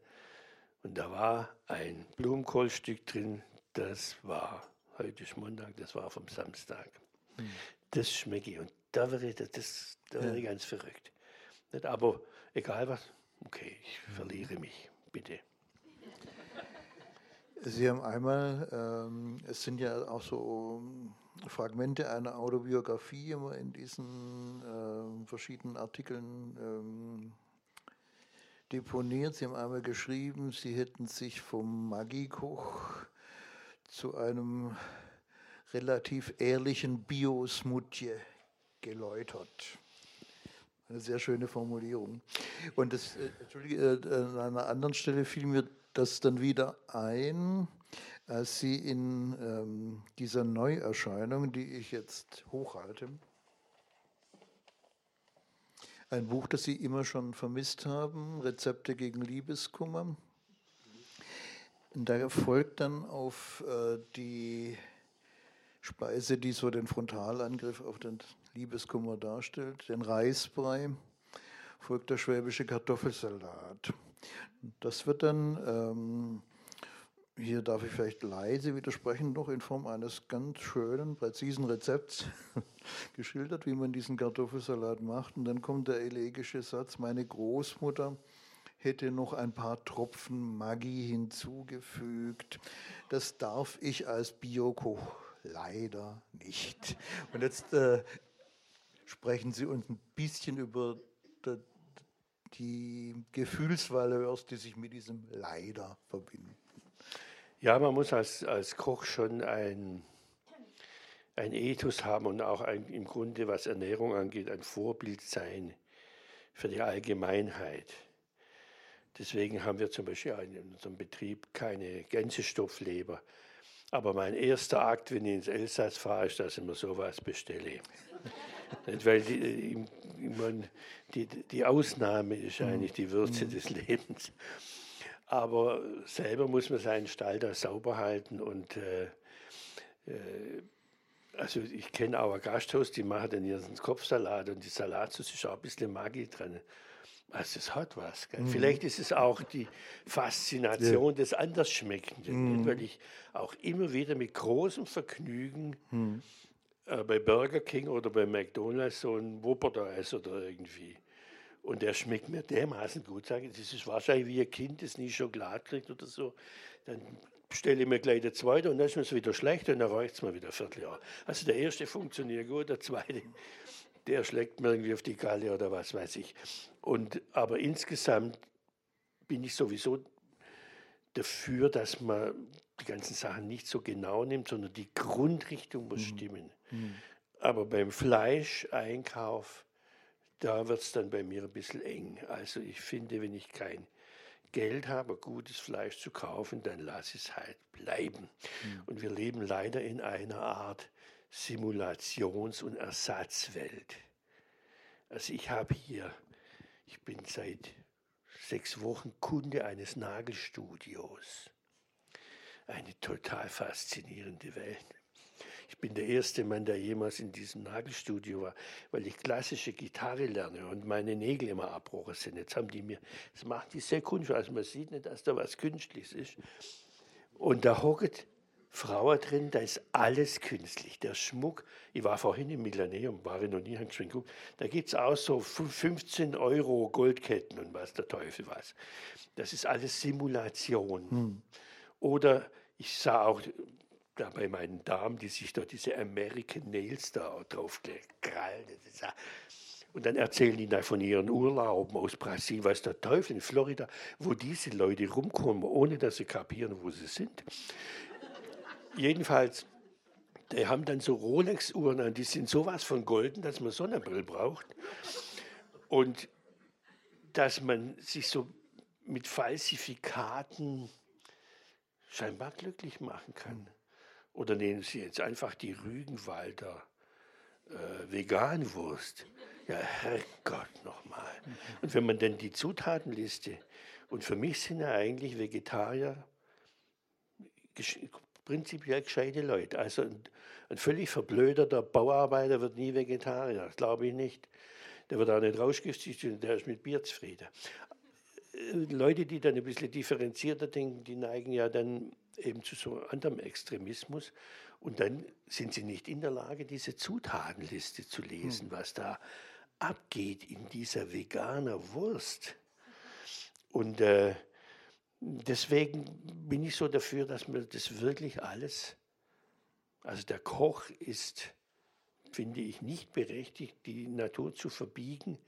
und da war ein Blumenkohlstück drin, das war, heute ist Montag, das war vom Samstag. Hm. Das schmecke ich. Und da wäre ich, das, da wäre ich ganz verrückt. Nicht, aber egal was, okay, ich verliere mich, bitte. Sie haben einmal, ähm, es sind ja auch so Fragmente einer Autobiografie immer in diesen äh, verschiedenen Artikeln ähm, deponiert. Sie haben einmal geschrieben, Sie hätten sich vom Magikoch zu einem relativ ehrlichen Biosmutje geläutert. Eine sehr schöne Formulierung. Und das, äh, äh, an einer anderen Stelle fiel mir das dann wieder ein, als Sie in ähm, dieser Neuerscheinung, die ich jetzt hochhalte, ein Buch, das Sie immer schon vermisst haben, Rezepte gegen Liebeskummer. Da folgt dann auf äh, die Speise, die so den Frontalangriff auf den Liebeskummer darstellt, den Reisbrei, folgt der schwäbische Kartoffelsalat. Das wird dann, ähm, hier darf ich vielleicht leise widersprechen, noch in Form eines ganz schönen, präzisen Rezepts geschildert, wie man diesen Kartoffelsalat macht. Und dann kommt der elegische Satz, meine Großmutter hätte noch ein paar Tropfen Maggi hinzugefügt. Das darf ich als Biokoch leider nicht. Und jetzt äh, sprechen Sie uns ein bisschen über die Gefühlsvaleurs, die sich mit diesem leider verbinden. Ja, man muss als, als Koch schon ein, ein Ethos haben und auch ein, im Grunde, was Ernährung angeht, ein Vorbild sein für die Allgemeinheit. Deswegen haben wir zum Beispiel in unserem Betrieb keine Gänsestoffleber. Aber mein erster Akt, wenn ich ins Elsass fahre, ist, dass ich mir sowas bestelle. Weil die, die, die Ausnahme ist mhm. eigentlich die Würze des Lebens. Aber selber muss man seinen Stall da sauber halten und äh, äh, also ich kenne auch ein Gasthaus, die machen dann ihren Kopfsalat und die Salatsauce ist auch ein bisschen Magie drin. Also es hat was. Mhm. Vielleicht ist es auch die Faszination ja. des Andersschmeckenden, mhm. weil ich auch immer wieder mit großem Vergnügen mhm äh, bei Burger King oder bei McDonalds so ein Wuppertal oder irgendwie. Und der schmeckt mir dermaßen gut. Sage das ist wahrscheinlich wie ein Kind, das nie Schokolade kriegt oder so. Dann stelle ich mir gleich der zweite und dann ist es wieder schlecht und dann reicht es mir wieder ein Vierteljahr. Also der erste funktioniert gut, der zweite, der schlägt mir irgendwie auf die Galle oder was weiß ich. Und, aber insgesamt bin ich sowieso dafür, dass man die ganzen Sachen nicht so genau nimmt, sondern die Grundrichtung muss mhm. stimmen. Mhm. Aber beim Fleischeinkauf, da wird es dann bei mir ein bisschen eng. Also ich finde, wenn ich kein Geld habe, gutes Fleisch zu kaufen, dann lasse ich es halt bleiben. Mhm. Und wir leben leider in einer Art Simulations- und Ersatzwelt. Also ich habe hier, ich bin seit sechs Wochen Kunde eines Nagelstudios. Eine total faszinierende Welt. Ich bin der erste Mann, der jemals in diesem Nagelstudio war, weil ich klassische Gitarre lerne und meine Nägel immer abbrochen sind. Jetzt haben die mir, das macht die sehr kunstvoll, also man sieht nicht, dass da was Künstliches ist. Und da hockt Frau drin, da ist alles künstlich. Der Schmuck, ich war vorhin im Milaneum, war ich noch nie, habe schon da gibt es auch so 15 Euro Goldketten und was der Teufel was. Das ist alles Simulation. Hm. Oder ich sah auch da bei meinen Damen, die sich da diese American Nails da drauf krallen. Und dann erzählen die da von ihren Urlauben aus Brasilien, was der Teufel in Florida, wo diese Leute rumkommen, ohne dass sie kapieren, wo sie sind. Jedenfalls, die haben dann so Rolex-Uhren an, die sind sowas von golden, dass man Sonnenbrille braucht. Und dass man sich so mit Falsifikaten scheinbar glücklich machen kann. Oder nehmen Sie jetzt einfach die Rügenwalder äh, Veganwurst. Ja, Herrgott nochmal. Und wenn man dann die Zutatenliste, und für mich sind ja eigentlich Vegetarier prinzipiell gescheite Leute. Also ein, ein völlig verblöderter Bauarbeiter wird nie Vegetarier, das glaube ich nicht. Der wird auch nicht rausgesticht, der ist mit Bier zufrieden. Äh, Leute, die dann ein bisschen differenzierter denken, die neigen ja dann eben zu so anderem Extremismus. Und dann sind sie nicht in der Lage, diese Zutatenliste zu lesen, hm. was da abgeht in dieser veganer Wurst. Und äh, deswegen bin ich so dafür, dass man das wirklich alles, also der Koch ist, finde ich, nicht berechtigt, die Natur zu verbiegen,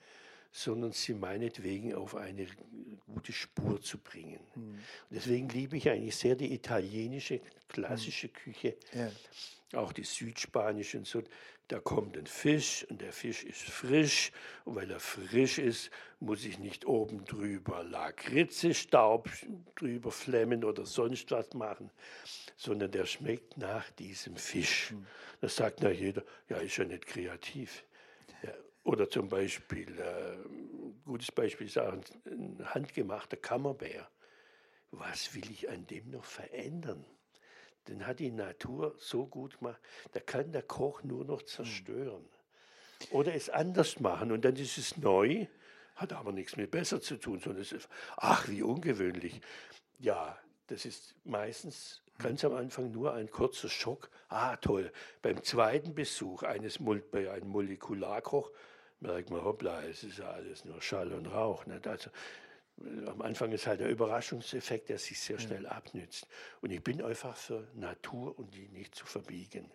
sondern sie meinetwegen auf eine gute Spur zu bringen. Mhm. deswegen liebe ich eigentlich sehr die italienische klassische mhm. Küche, ja. auch die südspanische und so. Da kommt ein Fisch und der Fisch ist frisch und weil er frisch ist, muss ich nicht oben drüber Lakritze-Staub drüber flemmen oder sonst was machen, sondern der schmeckt nach diesem Fisch. Mhm. Das sagt na jeder, ja, ist ja nicht kreativ. Oder zum Beispiel, äh, gutes Beispiel ist auch ein, ein handgemachter Kammerbär. Was will ich an dem noch verändern? Den hat die Natur so gut gemacht, da kann der Koch nur noch zerstören. Oder es anders machen und dann ist es neu, hat aber nichts mit besser zu tun, sondern es ist, ach, wie ungewöhnlich. Ja, das ist meistens ganz am Anfang nur ein kurzer Schock. Ah, toll. Beim zweiten Besuch eines bei einem Molekularkoch merkt man, hoppla, es ist ja alles nur Schall und Rauch. Nicht? Also, am Anfang ist halt der Überraschungseffekt, der sich sehr schnell abnützt. Und ich bin einfach für Natur und die nicht zu verbiegen.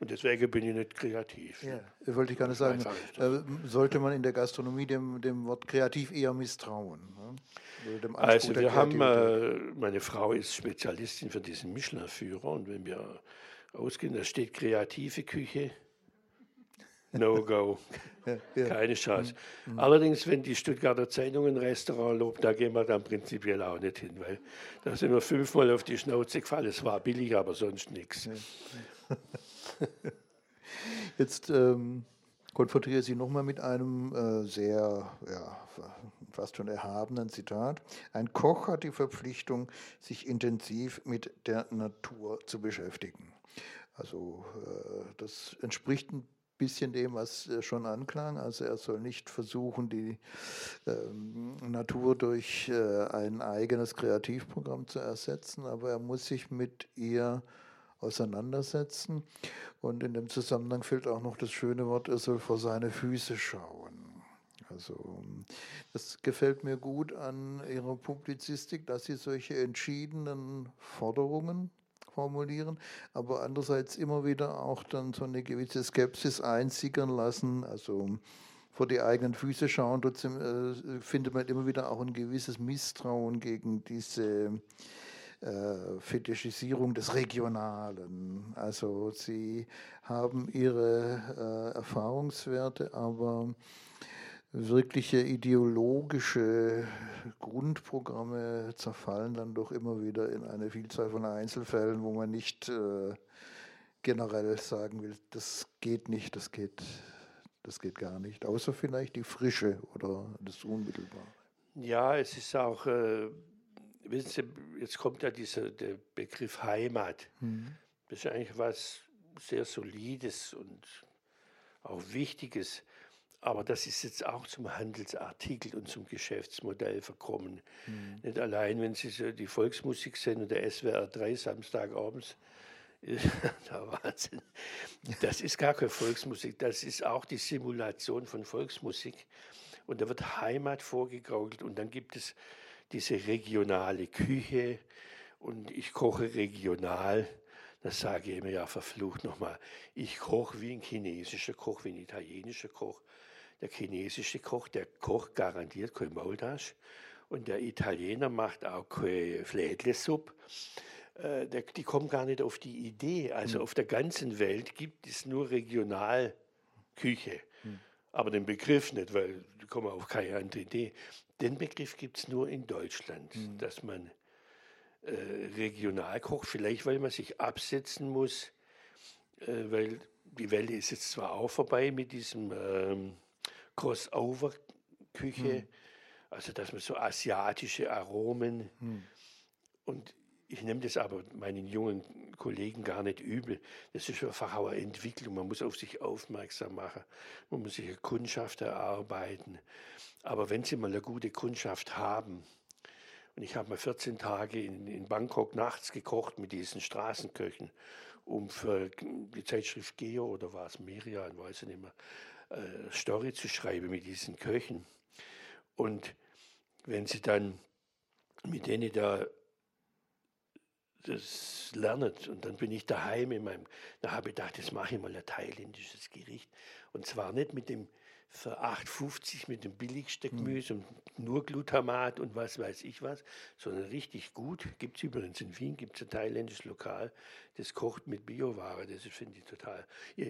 Und deswegen bin ich nicht kreativ. Ja, wollte ich gar nicht sagen. Äh, sollte man in der Gastronomie dem, dem Wort kreativ eher misstrauen? Ne? Also wir haben, äh, meine Frau ist Spezialistin für diesen Michelin-Führer und wenn wir ausgehen, da steht kreative Küche, No-Go. Ja, Keine Chance. Mhm. mhm. Allerdings, wenn die Stuttgarter Zeitung ein Restaurant lobt, da gehen wir dann prinzipiell auch nicht hin, weil da sind wir fünfmal auf die Schnauze gefallen. Es war billig, aber sonst nichts. Jetzt ähm, konfrontiere ich Sie nochmal mit einem äh, sehr, ja, fast schon erhabenen Zitat. Ein Koch hat die Verpflichtung, sich intensiv mit der Natur zu beschäftigen. Also äh, das entspricht ein bisschen dem, was äh, schon anklang. Also er soll nicht versuchen, die ähm, Natur durch äh, ein eigenes Kreativprogramm zu ersetzen, aber er muss sich mit ihr auseinandersetzen. Und in dem Zusammenhang fehlt auch noch das schöne Wort, er soll vor seine Füße schauen. Also das gefällt mir gut an Ihrer Publizistik, dass Sie solche entschiedenen Forderungen formulieren, aber andererseits immer wieder auch dann so eine gewisse Skepsis einsickern lassen, also vor die eigenen Füße schauen, trotzdem äh, findet man immer wieder auch ein gewisses Misstrauen gegen diese äh, Fetischisierung des Regionalen. Also sie haben ihre äh, Erfahrungswerte, aber wirkliche ideologische Grundprogramme zerfallen dann doch immer wieder in eine Vielzahl von Einzelfällen, wo man nicht äh, generell sagen will, das geht nicht, das geht, das geht gar nicht, außer vielleicht die Frische oder das Unmittelbare. Ja, es ist auch, äh, wissen Sie, jetzt kommt ja dieser der Begriff Heimat. Mhm. Das ist eigentlich was sehr Solides und auch Wichtiges. Aber das ist jetzt auch zum Handelsartikel und zum Geschäftsmodell verkommen. Mhm. Nicht allein, wenn Sie so die Volksmusik sehen und der SWR 3 Samstagabends, der Wahnsinn. Das ist gar keine Volksmusik, das ist auch die Simulation von Volksmusik. Und da wird Heimat vorgegaukelt und dann gibt es diese regionale Küche und ich koche regional. Das sage ich immer ja verflucht nochmal. Ich koche wie ein chinesischer Koch, wie ein italienischer Koch der chinesische Koch, der kocht garantiert kein Maultasch und der Italiener macht auch keine Flädlesuppe. Äh, die kommen gar nicht auf die Idee. Also mhm. auf der ganzen Welt gibt es nur Regionalküche. Mhm. Aber den Begriff nicht, weil die kommen auf keine andere Idee. Den Begriff gibt es nur in Deutschland, mhm. dass man äh, regional kocht, vielleicht weil man sich absetzen muss, äh, weil die Welle ist jetzt zwar auch vorbei mit diesem ähm, Crossover-Küche, hm. also dass man so asiatische Aromen hm. und ich nehme das aber meinen jungen Kollegen gar nicht übel. Das ist einfach auch eine Entwicklung. Man muss auf sich aufmerksam machen. Man muss sich eine Kundschaft erarbeiten. Aber wenn Sie mal eine gute Kundschaft haben, und ich habe mal 14 Tage in, in Bangkok nachts gekocht mit diesen Straßenköchen, um für die Zeitschrift Geo oder war es Miriam, weiß ich nicht mehr, äh, Story zu schreiben mit diesen Köchen. Und wenn sie dann mit denen da das lernen. Und dann bin ich daheim in meinem, da habe ich gedacht, jetzt mache ich mal ein thailändisches Gericht. Und zwar nicht mit dem für 8,50 mit dem billigsten. Gemüse und nur Glutamat und was weiß ich was, sondern richtig gut. Gibt es übrigens in Wien, gibt es ein thailändisches Lokal, das kocht mit Bioware. Das finde ich total.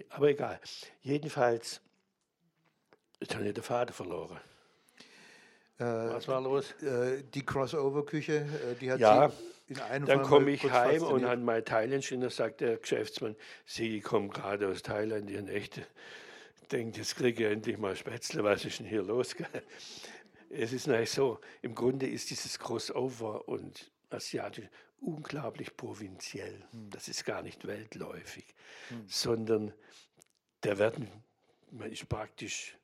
Aber egal. Jedenfalls, jetzt habe ich den Vater verloren. Äh, was war los? Äh, die Crossover-Küche, äh, die hat ja, sie in einem Dann komme ich heim und an mein Thailändisch und da sagt der Geschäftsmann, Sie kommen gerade aus Thailand, Ihren echte denkt, jetzt kriege ich endlich mal Spätzle, was ist denn hier los? Es ist natürlich so, im Grunde ist dieses Crossover und asiatisch unglaublich provinziell. Hm. Das ist gar nicht weltläufig, hm. sondern da werden, man ist praktisch,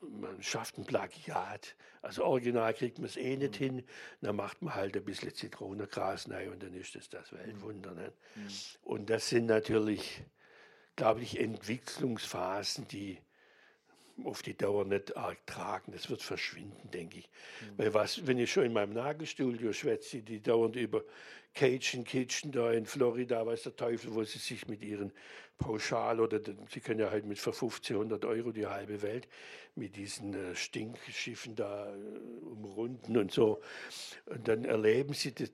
man schafft ein Plagiat. Also original kriegt man es eh nicht hm. hin, dann macht man halt ein bisschen Zitronengras rein und dann ist das das Weltwunder. Ne? Hm. Und das sind natürlich glaube ich, Entwicklungsphasen, die auf die Dauer nicht arg tragen. Das wird verschwinden, denke ich. Mhm. Weil was, wenn ich schon in meinem Nagelstudio schwätze, die dauernd über Cajun Kitchen da in Florida, weiß der Teufel, wo sie sich mit ihren Pauschal oder sie können ja halt mit für 1500 Euro die halbe Welt mit diesen äh, Stinkschiffen da äh, umrunden und so. Und dann erleben sie das,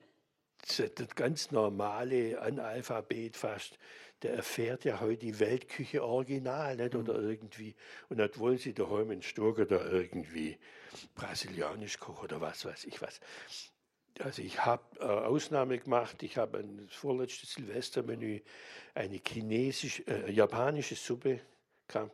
das ganz normale Analphabet fast der erfährt ja heute die Weltküche original, nicht? oder mhm. irgendwie. Und dann wollen sie daheim in Sturger da irgendwie brasilianisch kochen oder was weiß ich was. Also ich habe äh, Ausnahme gemacht, ich habe ein vorletztes Silvestermenü eine chinesische, äh, japanische Suppe kam.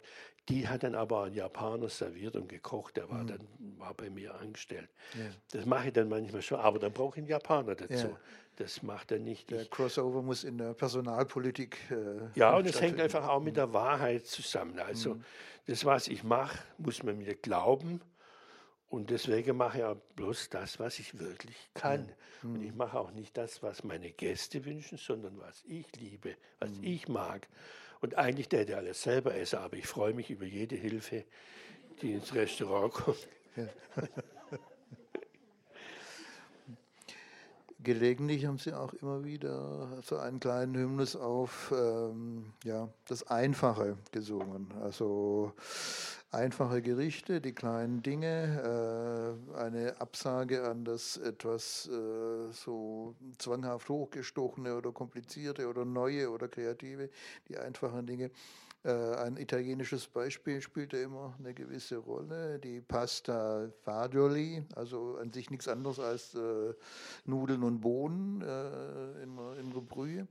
Die hat dann aber ein Japaner serviert und gekocht, der war mhm. dann war bei mir angestellt. Ja. Das mache ich dann manchmal schon, aber dann brauche ich einen Japaner dazu. Ja. Das macht er nicht. Der Crossover muss in der Personalpolitik. Äh, ja, und es hängt einfach auch mit der Wahrheit zusammen. Also mhm. das, was ich mache, muss man mir glauben. Und deswegen mache ich auch bloß das, was ich wirklich kann. Mhm. Und ich mache auch nicht das, was meine Gäste wünschen, sondern was ich liebe, was mhm. ich mag. Und eigentlich der, der alles selber esse, aber ich freue mich über jede Hilfe, die ins Restaurant kommt. Ja. Gelegentlich haben sie auch immer wieder so einen kleinen Hymnus auf ähm, ja, das Einfache gesungen. Also einfache Gerichte, die kleinen Dinge, äh, eine Absage an das etwas äh, so zwanghaft hochgestochene oder komplizierte oder neue oder kreative, die einfachen Dinge. Äh, ein italienisches Beispiel spielt ja immer eine gewisse Rolle. Die Pasta Fagioli, also an sich nichts anderes als äh, Nudeln und Bohnen äh, in, in der Brühe.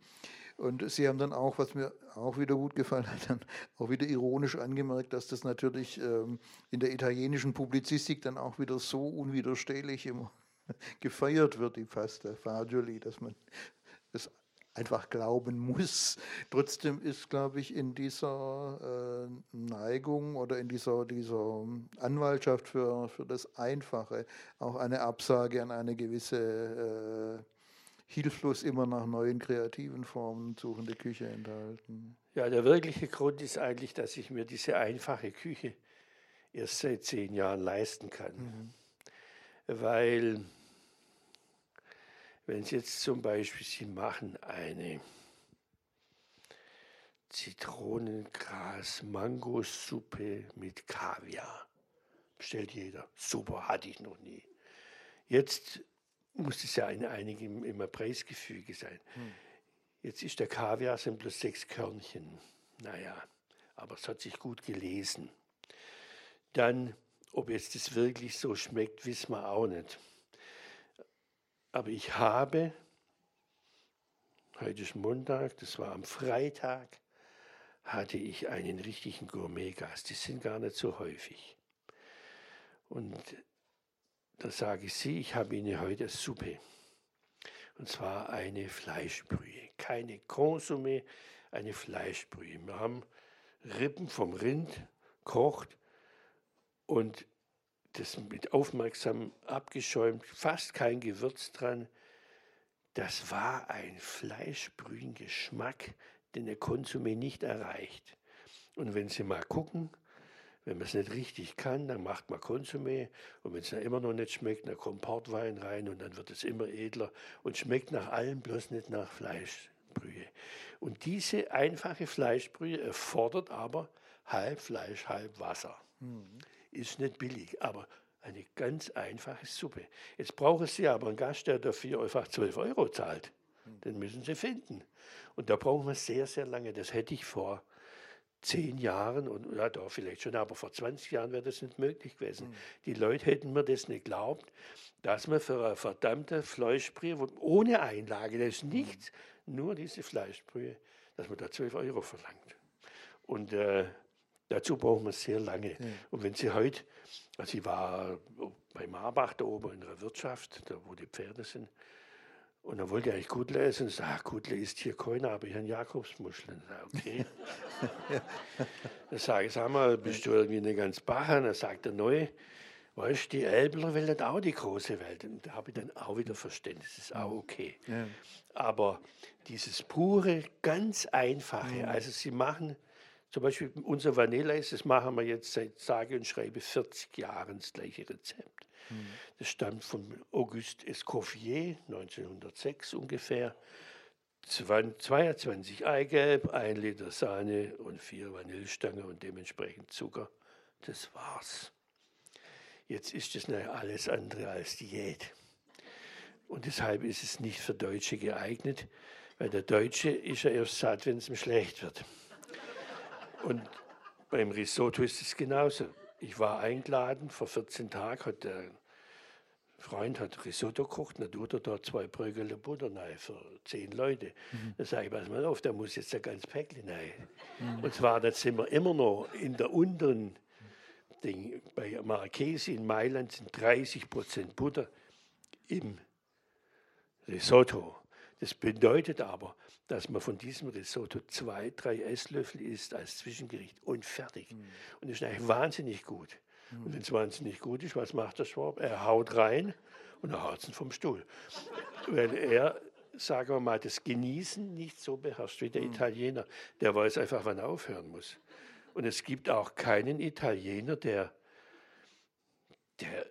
Und Sie haben dann auch, was mir auch wieder gut gefallen hat, dann auch wieder ironisch angemerkt, dass das natürlich ähm, in der italienischen Publizistik dann auch wieder so unwiderstehlich immer gefeiert wird, die Pasta Fagioli, dass man einfach glauben muss. Trotzdem ist, glaube ich, in dieser äh, Neigung oder in dieser, dieser Anwaltschaft für, für das Einfache auch eine Absage an eine gewisse äh, hilflos immer nach neuen kreativen Formen suchende Küche enthalten. Ja, der wirkliche Grund ist eigentlich, dass ich mir diese einfache Küche erst seit zehn Jahren leisten kann. Mhm. Weil wenn Sie jetzt zum Beispiel, Sie machen eine Zitronengras-Mangosuppe mit Kaviar. Bestellt jeder. Super, hatte ich noch nie. Jetzt muss es ja in einigem immer Preisgefüge sein. Hm. Jetzt ist der Kaviar sind bloß sechs Körnchen. Naja, aber es hat sich gut gelesen. Dann, ob jetzt das wirklich so schmeckt, wissen wir auch nicht. Aber ich habe, heute ist Montag, das war am Freitag, hatte ich einen richtigen Gourmetgast. Die sind gar nicht so häufig. Und da sage ich Sie, ich habe Ihnen heute Suppe. Und zwar eine Fleischbrühe. Keine Konsumé, eine Fleischbrühe. Wir haben Rippen vom Rind kocht und das mit aufmerksam abgeschäumt, fast kein Gewürz dran. Das war ein Fleischbrühen-Geschmack, den der Konsumé nicht erreicht. Und wenn Sie mal gucken, Wenn man es nicht richtig kann, dann macht man Konsumé. Und wenn es dann immer noch nicht schmeckt, dann kommt Portwein rein und dann wird es immer edler und schmeckt nach allem, bloß nicht nach Fleischbrühe. Und diese einfache Fleischbrühe erfordert aber halb Fleisch, halb Wasser. Mhm. Ist nicht billig, aber eine ganz einfache Suppe. Jetzt brauchen Sie aber einen Gast, der dafür einfach 12 Euro zahlt. Mhm. Den müssen Sie finden. Und da brauchen wir sehr, sehr lange. Das hätte ich vor zehn Jahren und ja, da vielleicht schon, aber vor 20 Jahren wäre das nicht möglich gewesen. Mhm. Die Leute hätten mir das nicht geglaubt, dass man für eine verdammte Fleischbrühe ohne Einlage, das ist nichts, nur diese Fleischbrühe, dass man da 12 Euro verlangt. Und äh, dazu brauchen wir sehr lange. Ja. Und wenn Sie heute, also ich war bei Marbach da oben in der Wirtschaft, da wo die Pferde sind, und dann wollte ich eigentlich Gudle essen und sagte, ach, Gudle ist hier keiner, aber ich habe Jakobsmuscheln. Okay. dann sage ich, sag mal, bist du irgendwie eine ganz Bacher? Dann sagt der Neue, weißt du, die Elbler wollen auch die große Welt. Und da habe ich dann auch wieder Verständnis, das ist auch okay. Ja. Aber dieses pure, ganz einfache, also sie machen, zum Beispiel unser Vanilleis, das machen wir jetzt seit sage und schreibe 40 Jahren das gleiche Rezept. Mhm. Das stammt von Auguste Escoffier, 1906 ungefähr. 22 Eigelb, ein Liter Sahne und vier Vanillestangen und dementsprechend Zucker. Das war's. Jetzt ist es alles andere als Diät. Und deshalb ist es nicht für Deutsche geeignet, weil der Deutsche ist ja erst satt, wenn es ihm schlecht wird. Und beim Risotto ist es genauso. Ich war eingeladen, vor 14 Tagen hat der Freund hat Risotto gekocht, dann tut er da zwei Bröckele Butter rein für zehn Leute. Mhm. Da sage ich, pass mal auf, da muss jetzt ein ganz Päckchen rein. Mhm. Und zwar, da sind wir immer noch in der unteren Ding. Bei Marchesi in Mailand sind 30 Prozent Butter im Risotto. Das bedeutet aber, dass man von diesem Risotto zwei, drei Esslöffel isst als Zwischengericht und fertig. Mhm. Und das ist eigentlich wahnsinnig gut. Mhm. Und wenn es wahnsinnig gut ist, was macht der Schwab? Er haut rein und er haut es vom Stuhl. Weil er, sagen wir mal, das Genießen nicht so beherrscht wie der mhm. Italiener. Der weiß einfach, wann er aufhören muss. Und es gibt auch keinen Italiener, der, der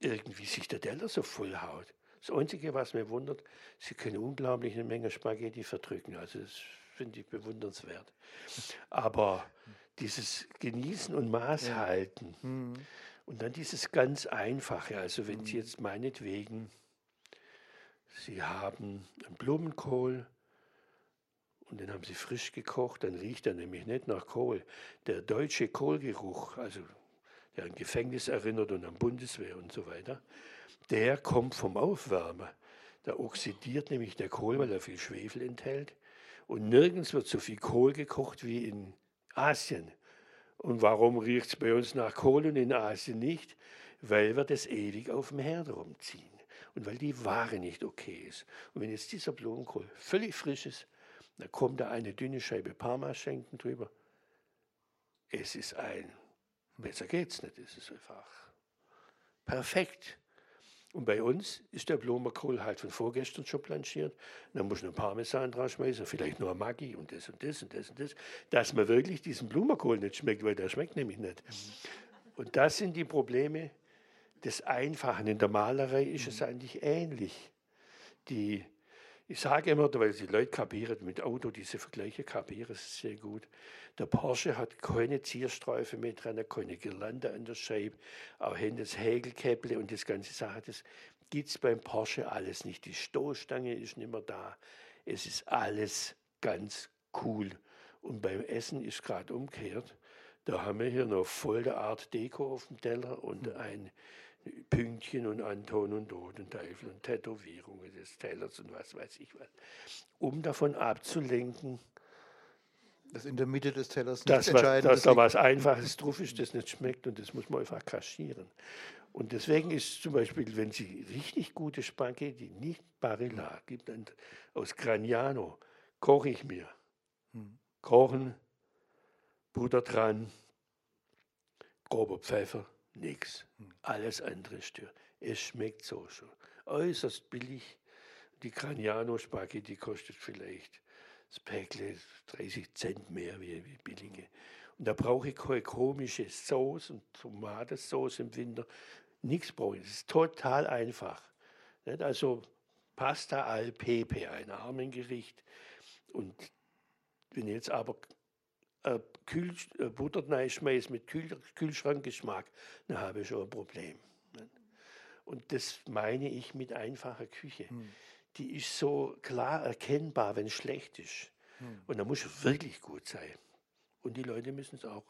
irgendwie sich der Teller so voll haut. Das Einzige, was mir wundert, sie können unglaublich eine Menge Spaghetti verdrücken. Also das finde ich bewundernswert. Aber dieses Genießen und Maß ja. halten mhm. und dann dieses ganz Einfache, also wenn mhm. Sie jetzt meinetwegen, Sie haben einen Blumenkohl und den haben Sie frisch gekocht, dann riecht er nämlich nicht nach Kohl. Der deutsche Kohlgeruch, also der an Gefängnis erinnert und an Bundeswehr und so weiter, der kommt vom Aufwärmen. Da oxidiert nämlich der Kohl, weil er viel Schwefel enthält. Und nirgends wird so viel Kohl gekocht wie in Asien. Und warum riecht es bei uns nach Kohl und in Asien nicht? Weil wir das ewig auf dem Herd rumziehen. Und weil die Ware nicht okay ist. Und wenn jetzt dieser Blumenkohl völlig frisch ist, dann kommt da eine dünne Scheibe Parmaschenken drüber. Es ist ein, besser geht's nicht, es ist einfach perfekt. Und bei uns ist der Blumenkohl halt von vorgestern schon blanchiert. Dann muss man Parmesan draufschmeißen, vielleicht nur Maggi und das und das und das und das, dass man wirklich diesen Blumenkohl nicht schmeckt, weil der schmeckt nämlich nicht. Und das sind die Probleme des Einfachen. In der Malerei ist es eigentlich ähnlich. Die ich sage immer, weil die Leute kapieren mit Auto, diese Vergleiche kapieren es sehr gut. Der Porsche hat keine Zierstreifen mehr dran, keine Girlande an der Scheibe, auch hin das Häkelkäpple und das ganze Sache. Das gibt es beim Porsche alles nicht. Die Stoßstange ist nicht mehr da. Es ist alles ganz cool. Und beim Essen ist gerade umgekehrt. Da haben wir hier noch voll der Art Deko auf dem Teller und hm. ein Pünktchen und Anton und Totenteufel und Tätowierungen des Tellers und was weiß ich was, um davon abzulenken, dass in der Mitte des Tellers nichts Entscheidendes Dass da was Einfaches drauf ist, das nicht schmeckt und das muss man einfach kaschieren. Und deswegen ist zum Beispiel, wenn Sie richtig gute Spaghetti, nicht Barilla, gibt aus Graniano, koche ich mir. Hm. Kochen, Butter dran, grober Pfeffer, nichts. Alles andere stört. Es schmeckt so schon. Äußerst billig. Die Craniano-Spaghetti kostet vielleicht das Päckle 30 Cent mehr wie, wie billige. Und da brauche ich keine komische Sauce und Tomatensauce im Winter. Nichts brauche ich. Es ist total einfach. Nicht? Also Pasta al Pepe, ein Armengericht. Und wenn jetzt aber äh, Kühl, äh, Butter reinschmeiße mit Kühl, Kühlschrankgeschmack, dann habe ich schon ein Problem. Und das meine ich mit einfacher Küche. Hm. Die ist so klar erkennbar, wenn es schlecht ist. Hm. Und da muss es wirklich gut sein. Und die Leute müssen es auch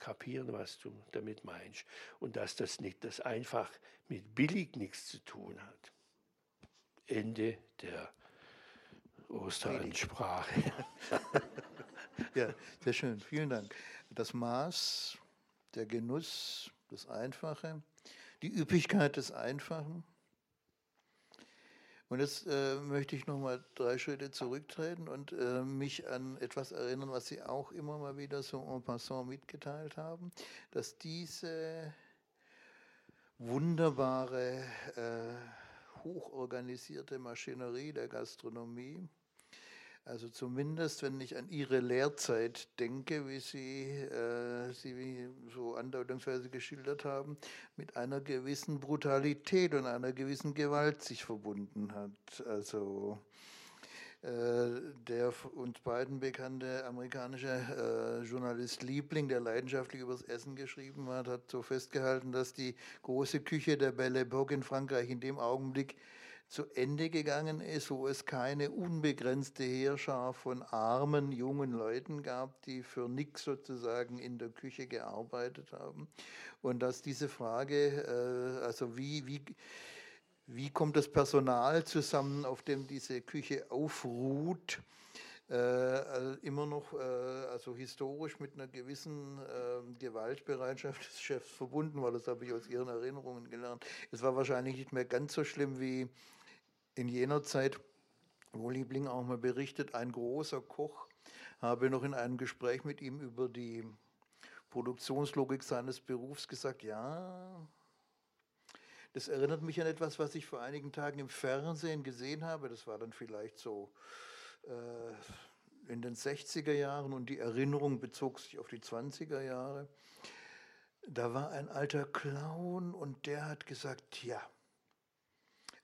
kapieren, was du damit meinst. Und dass das nicht das einfach mit billig nichts zu tun hat. Ende der Osteransprache. ja, sehr schön. Vielen Dank. Das Maß, der Genuss, das Einfache, die Üppigkeit des Einfachen. Und jetzt äh, möchte ich noch mal drei Schritte zurücktreten und äh, mich an etwas erinnern, was Sie auch immer mal wieder so en passant mitgeteilt haben, dass diese wunderbare, äh, hochorganisierte Maschinerie der Gastronomie, also zumindest, wenn ich an Ihre Lehrzeit denke, wie Sie äh, sie so andeutungsweise geschildert haben, mit einer gewissen Brutalität und einer gewissen Gewalt sich verbunden hat. Also äh, der uns beiden bekannte amerikanische äh, Journalist Liebling, der leidenschaftlich über das Essen geschrieben hat, hat so festgehalten, dass die große Küche der Belle Époque in Frankreich in dem Augenblick zu Ende gegangen ist, wo es keine unbegrenzte Heerschar von armen jungen Leuten gab, die für nichts sozusagen in der Küche gearbeitet haben. Und dass diese Frage, äh, also wie, wie, wie kommt das Personal zusammen, auf dem diese Küche aufruht, äh immer noch, äh, also historisch mit einer gewissen Gewaltbereitschaft des Chefs verbunden war. Das habe ich aus Ihren Erinnerungen gelernt. Es war wahrscheinlich nicht mehr ganz so schlimm wie in jener Zeit, wo Liebling auch mal berichtet, ein großer Koch habe noch in einem Gespräch mit ihm über die Produktionslogik seines Berufs gesagt, ja, das erinnert mich an etwas, was ich vor einigen Tagen im Fernsehen gesehen habe. Das war dann vielleicht so äh, in den 60er Jahren und die Erinnerung bezog sich auf die 20er Jahre. Da war ein alter Clown und der hat gesagt, ja,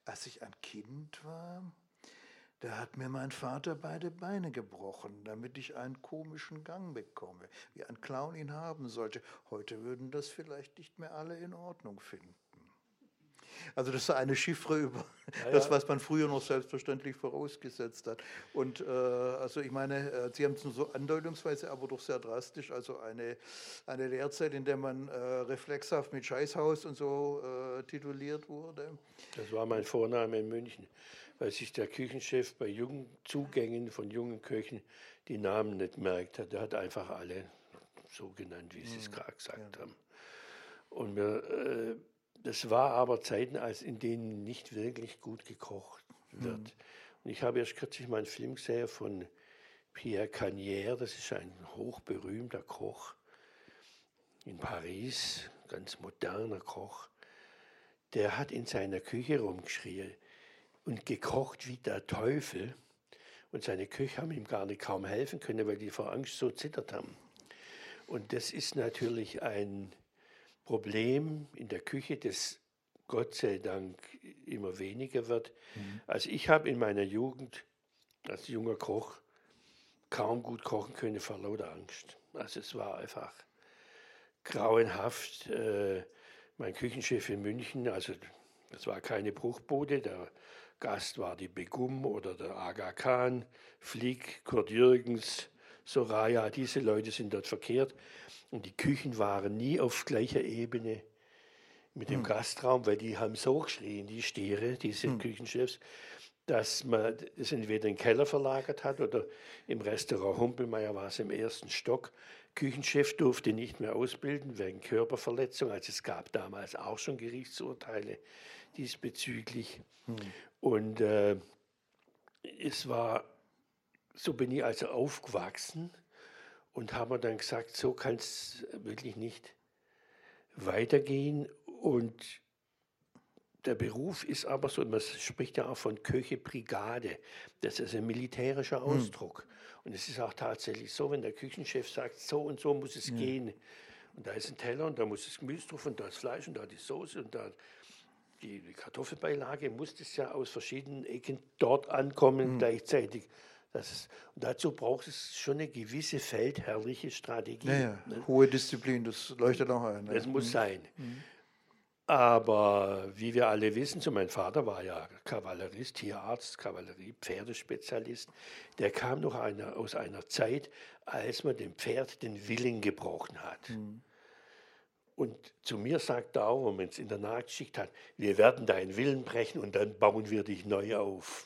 als ich ein Kind war, da hat mir mein Vater beide Beine gebrochen, damit ich einen komischen Gang bekomme, wie ein Clown ihn haben sollte. Heute würden das vielleicht nicht mehr alle in Ordnung finden. Also das ist eine Chiffre über ja, das, was man früher noch selbstverständlich vorausgesetzt hat. Und äh, also ich meine, äh, Sie haben es nur so andeutungsweise, aber doch sehr drastisch, also eine, eine Lehrzeit, in der man äh, reflexhaft mit Scheißhaus und so äh, tituliert wurde. Das war mein Vorname in München, weil sich der Küchenchef bei jungen Zugängen von jungen Köchen die Namen nicht merkt hat. Er hat einfach alle so genannt, wie Sie es hm, gerade gesagt ja. haben. Und wir äh, das war aber Zeiten, als in denen nicht wirklich gut gekocht wird. Mhm. Und ich habe erst kürzlich mal einen Film gesehen von Pierre Cagnier, das ist ein hochberühmter Koch in Paris, ganz moderner Koch. Der hat in seiner Küche rumgeschrien und gekocht wie der Teufel. Und seine Köche haben ihm gar nicht kaum helfen können, weil die vor Angst so zittert haben. Und das ist natürlich ein Problem in der Küche, das Gott sei Dank immer weniger wird. Mhm. Also ich habe in meiner Jugend als junger Koch kaum gut kochen können vor lauter Angst. Also es war einfach grauenhaft. Äh, mein Küchenchef in München, also das war keine Bruchbude, der Gast war die Begum oder der Aga Khan, Flick, Kurt Jürgens, Soraya, diese Leute sind dort verkehrt. Und die Küchen waren nie auf gleicher Ebene mit dem hm. Gastraum, weil die haben so geschrien, die Stiere, diese hm. Küchenchefs, dass man es entweder in den Keller verlagert hat oder im Restaurant Humpelmeier war es im ersten Stock. Küchenchef durfte nicht mehr ausbilden wegen Körperverletzung. Also es gab damals auch schon Gerichtsurteile diesbezüglich. Hm. Und äh, es war, so bin ich also aufgewachsen und haben dann gesagt, so kann es wirklich nicht weitergehen. Und der Beruf ist aber so, man spricht ja auch von Köche-Brigade. Das ist ein militärischer hm. Ausdruck. Hm. Und es ist auch tatsächlich so, wenn der Küchenchef sagt, so und so muss es ja. gehen. Und da ist ein Teller und da muss das Gemüse drauf und da ist Fleisch und da die Soße und da die, Kartoffelbeilage, muss das ja aus verschiedenen Ecken dort ankommen hm. gleichzeitig. Ist, dazu braucht es schon eine gewisse feldherrliche Strategie. Ja, ja. Ne? Hohe Disziplin, das leuchtet auch ein. Ne? Das muss mhm. sein. Mhm. Aber wie wir alle wissen, so mein Vater war ja Kavallerist, Tierarzt, Kavallerie, Pferdespezialist. Der kam noch einer, aus einer Zeit, als man dem Pferd den Willen gebrochen hat. Mhm. Und zu mir sagt er auch, wenn man es in der Nachtschicht hat, wir werden deinen Willen brechen und dann bauen wir dich neu auf.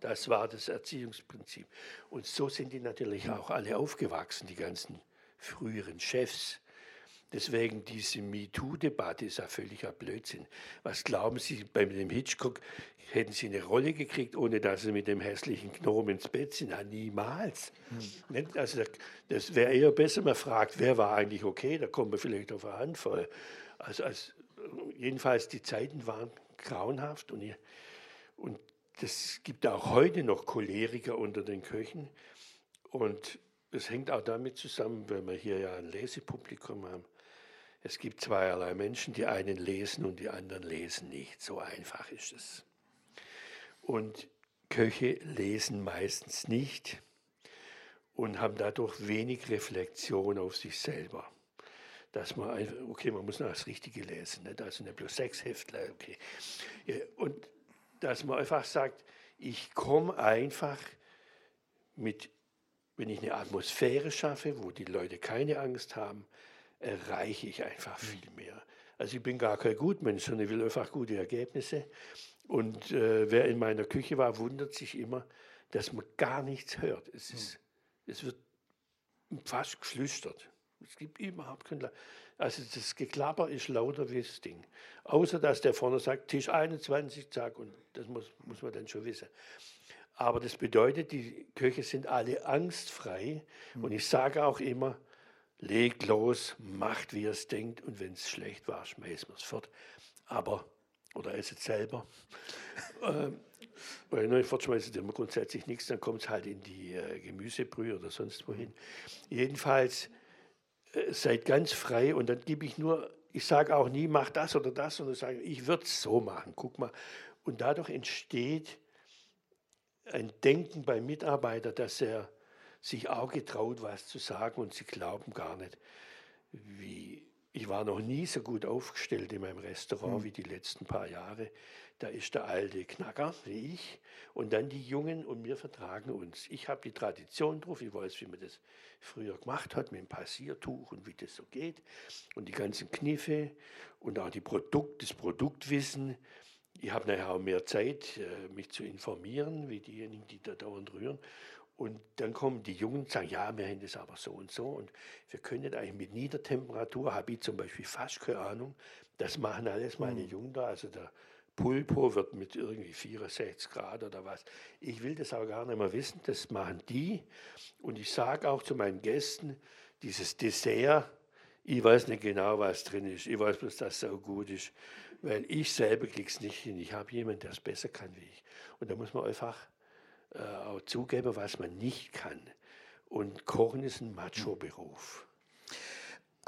Das war das Erziehungsprinzip. Und so sind die natürlich auch alle aufgewachsen, die ganzen früheren Chefs. Deswegen diese MeToo-Debatte ist ja völliger Blödsinn. Was glauben Sie, bei dem Hitchcock hätten Sie eine Rolle gekriegt, ohne dass Sie mit dem hässlichen Gnom ins Bett sind? Ja, niemals. Hm. Also das wäre eher besser, man fragt, wer war eigentlich okay, da kommen wir vielleicht auf eine Handvoll. Also, also jedenfalls, die Zeiten waren grauenhaft und, und das gibt auch heute noch Choleriker unter den Köchen. Und es hängt auch damit zusammen, weil wir hier ja ein Lesepublikum haben. Es gibt zweierlei Menschen, die einen lesen und die anderen lesen nicht. So einfach ist es. Und Köche lesen meistens nicht und haben dadurch wenig Reflexion auf sich selber. Dass man, okay, man muss noch das Richtige lesen, nicht? also nicht bloß sechs Heftler, okay. Und dass man einfach sagt, ich komme einfach mit, wenn ich eine Atmosphäre schaffe, wo die Leute keine Angst haben, erreiche ich einfach viel mehr. Also ich bin gar kein Gutmensch, sondern ich will einfach gute Ergebnisse. Und äh, wer in meiner Küche war, wundert sich immer, dass man gar nichts hört. Es, ist, hm. es wird fast geflüstert. Es gibt überhaupt kein. Also das Geklapper ist lauter wie das Ding. Außer dass der vorne sagt, Tisch 21, zack, und das muss, muss man dann schon wissen. Aber das bedeutet, die Köche sind alle angstfrei. Mhm. Und ich sage auch immer, legt los, macht, wie ihr es denkt. Und wenn es schlecht war, schmeißen wir es fort. Aber, oder esset selber. ähm, weil neu fortschmeißen immer grundsätzlich nichts, dann kommt es halt in die äh, Gemüsebrühe oder sonst wohin. Jedenfalls äh, seid ganz frei und dann gebe ich nur, ich sage auch nie, mach das oder das, sondern sage, ich würde es so machen, guck mal. Und dadurch entsteht ein Denken beim Mitarbeiter, dass er sich auch getraut, was zu sagen und sie glauben gar nicht, wie ich war noch nie so gut aufgestellt in meinem Restaurant mhm. wie die letzten paar Jahre. Da ist der alte Knacker, wie ich, und dann die Jungen und wir vertragen uns. Ich habe die Tradition drauf, ich weiß, wie man das früher gemacht hat mit dem Passiertuch und wie das so geht und die ganzen Kniffe und auch die Produkt, das Produktwissen. Ich habe nachher auch mehr Zeit, äh, mich zu informieren, wie diejenigen, die da dauernd rühren. Und dann kommen die Jungen und sagen, ja, wir haben das aber so und so. Und wir können eigentlich mit Niedertemperatur, habe ich zum Beispiel fast keine Ahnung, das machen alles meine mhm. Jungen da. Also der Pulpo wird mit irgendwie 64 Grad oder was. Ich will das auch gar nicht mehr wissen, das machen die. Und ich sage auch zu meinen Gästen, dieses Dessert, ich weiß nicht genau, was drin ist. Ich weiß bloß, dass es so gut ist. Weil ich selber krieg's nicht hin. Ich habe jemanden, der es besser kann wie ich. Und da muss man einfach äh, auch zugeben, was man nicht kann. Und Kochen ist ein Macho-Beruf.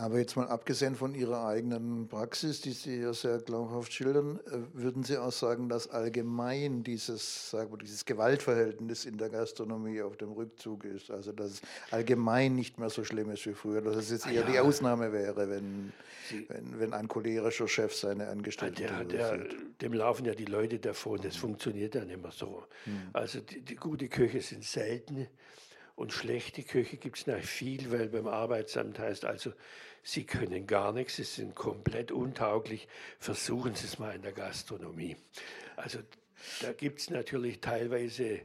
Aber jetzt mal abgesehen von Ihrer eigenen Praxis, die Sie ja sehr glaubhaft schildern, äh, würden Sie auch sagen, dass allgemein dieses, sagen wir, dieses Gewaltverhältnis in der Gastronomie auf dem Rückzug ist? Also dass es allgemein nicht mehr so schlimm ist wie früher, dass es jetzt ah eher ja. die Ausnahme wäre, wenn, wenn, wenn, ein cholerischer Chef seine Angestellten der, der, Dem laufen ja die Leute davon, das mhm. funktioniert ja nicht mehr so. Mhm. Also die, die gute Köche sind selten. Und schlechte Köche gibt es nach viel, weil beim Arbeitsamt heißt also, Sie können gar nichts, Sie sind komplett untauglich, versuchen Sie es mal in der Gastronomie. Also da gibt es natürlich teilweise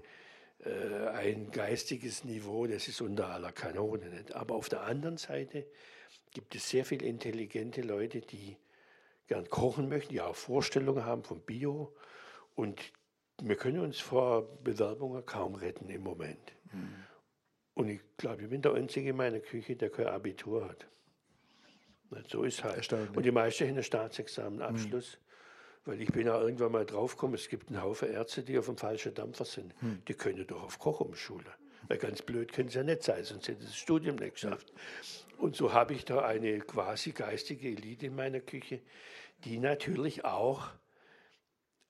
äh, ein geistiges Niveau, das ist unter aller Kanone. Nicht? Aber auf der anderen Seite gibt es sehr viele intelligente Leute, die gern kochen möchten, die auch Vorstellungen haben von Bio. Und wir können uns vor Bewerbungen kaum retten im Moment. Mhm. Und ich glaube, ich bin der Einzige in meiner Küche, der kein Abitur hat. So ist halt. Und die meisten haben einen Staatsexamenabschluss. Weil ich bin ja irgendwann mal draufgekommen, es gibt einen Haufen Ärzte, die auf dem falschen Dampfer sind. Hm. Die können doch auf Koch umschulen. Weil ganz blöd können sie ja nicht sein, sonst hätten sie das Studium nicht geschafft. Und so habe ich da eine quasi geistige Elite in meiner Küche, die natürlich auch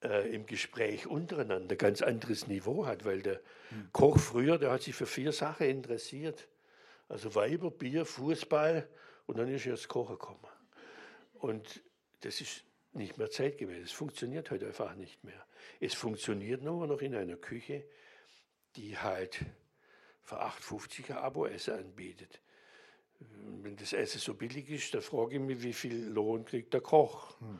äh, im Gespräch untereinander ganz anderes Niveau hat, weil der hm. Koch früher, der hat sich für vier Sachen interessiert. Also Weiber, Bier, Fußball und dann ist er erst Kochen gekommen. Und das ist nicht mehr zeitgemäß. Es funktioniert heute einfach nicht mehr. Es funktioniert nur noch in einer Küche, die halt für 8,50 ein Abo-Essen anbietet. Wenn das Essen so billig ist, dann frage ich mich, wie viel Lohn kriegt der Koch? Hm.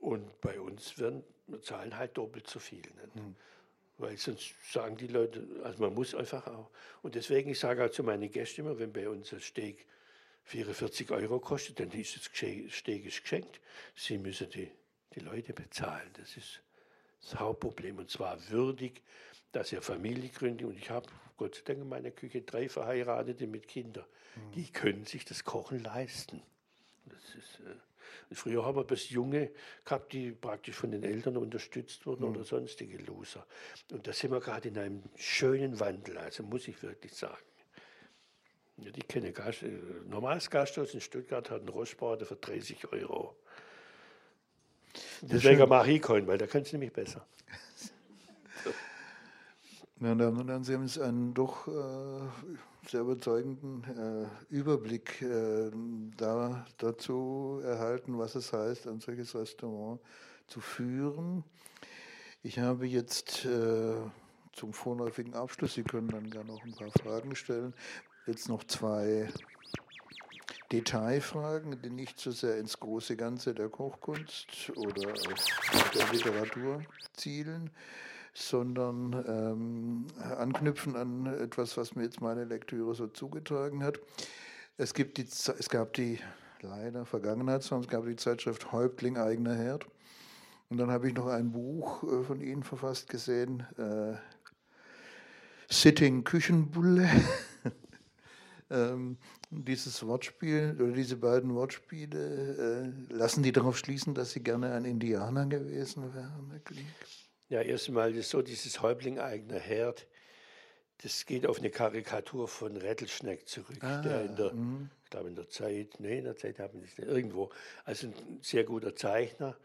Und bei uns werden wir zahlen halt doppelt so viel. Hm. Weil sonst sagen die Leute, also man muss einfach auch. Und deswegen, ich sage auch zu meinen Gästen immer, wenn bei uns ein Steak 44 Euro kostet, dann ist das Steak geschenkt. Sie müssen die, die Leute bezahlen. Das ist das Hauptproblem. Und zwar würdig, dass ihr Familie gründet. Und ich habe, Gott sei Dank, in meiner Küche drei Verheiratete mit Kindern. Mhm. Die können sich das Kochen leisten. Das ist, äh, früher haben wir bis Junge gehabt, die praktisch von den Eltern unterstützt wurden mhm. oder sonstige Loser. Und da sind wir gerade in einem schönen Wandel, also muss ich wirklich sagen. Ja, die kennen Gast, äh, normales Gasthaus in Stuttgart hat einen Rostbraten für 30 Euro. Deswegen mache ich keinen, weil da kannst du nämlich besser. Meine Damen und Herren, Sie haben jetzt einen doch äh, sehr überzeugenden äh, Überblick äh, da, dazu erhalten, was es heißt, ein solches Restaurant zu führen. Ich habe jetzt äh, zum vorläufigen Abschluss, Sie können dann gerne noch ein paar Fragen stellen, jetzt noch zwei Detailfragen, die nicht so sehr ins große Ganze der Kochkunst oder der Literatur zielen, sondern ähm, anknüpfen an etwas, was mir jetzt meine Lektüre so zugetragen hat. Es, gibt die, es gab die leider Vergangenheitsform, es gab die Zeitschrift Häuptling eigener Herd. Und dann habe ich noch ein Buch äh, von Ihnen verfasst gesehen, äh, Sitting Küchenbulle. Ähm, dieses Wortspiel oder diese beiden Wortspiele, äh, lassen die darauf schließen, dass Sie gerne ein Indianer gewesen wären, Herr? Ja, erstmal ist so, dieses Häuptling eigener Herd, das geht auf eine Karikatur von Rettelschneck zurück, ah, der in der, mh. ich glaube in der Zeit, nee, in der Zeit haben wir nicht, irgendwo, also ein sehr guter Zeichner.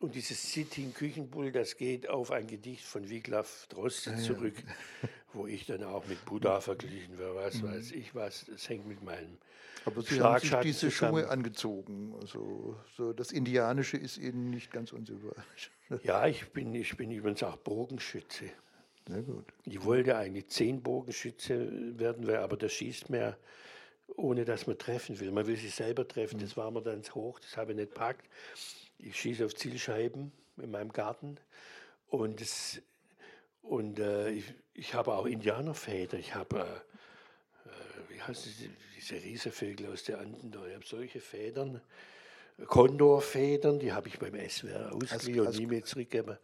Und dieses Sitting Küchenbull, das geht auf ein Gedicht von Wiglaf Droste ah, zurück, ja. wo ich dann auch mit Buddha verglichen werde, was mhm. weiß ich was. Das hängt mit meinem Aber Sie haben sich diese zusammen. Schuhe angezogen. Also, so das Indianische ist Ihnen nicht ganz unsympathisch. Ja, ich bin, ich bin übrigens auch Bogenschütze. Sehr gut. Ich wollte eigentlich zehn Bogenschütze werden, aber das schießt mehr, ohne dass man treffen will. Man will sich selber treffen. Mhm. Das war mir dann zu hoch, das habe ich nicht packt. Ich schieße auf Zielscheiben in meinem Garten und, das, und äh, ich, ich, habe auch Indianerväter. Ich habe, äh, äh wie heißt diese, diese Riesenvögel aus der Anden da? Ich habe solche Federn. Kondorfedern, die habe ich beim SWR ausgeliehen und nie mehr zurückgegeben.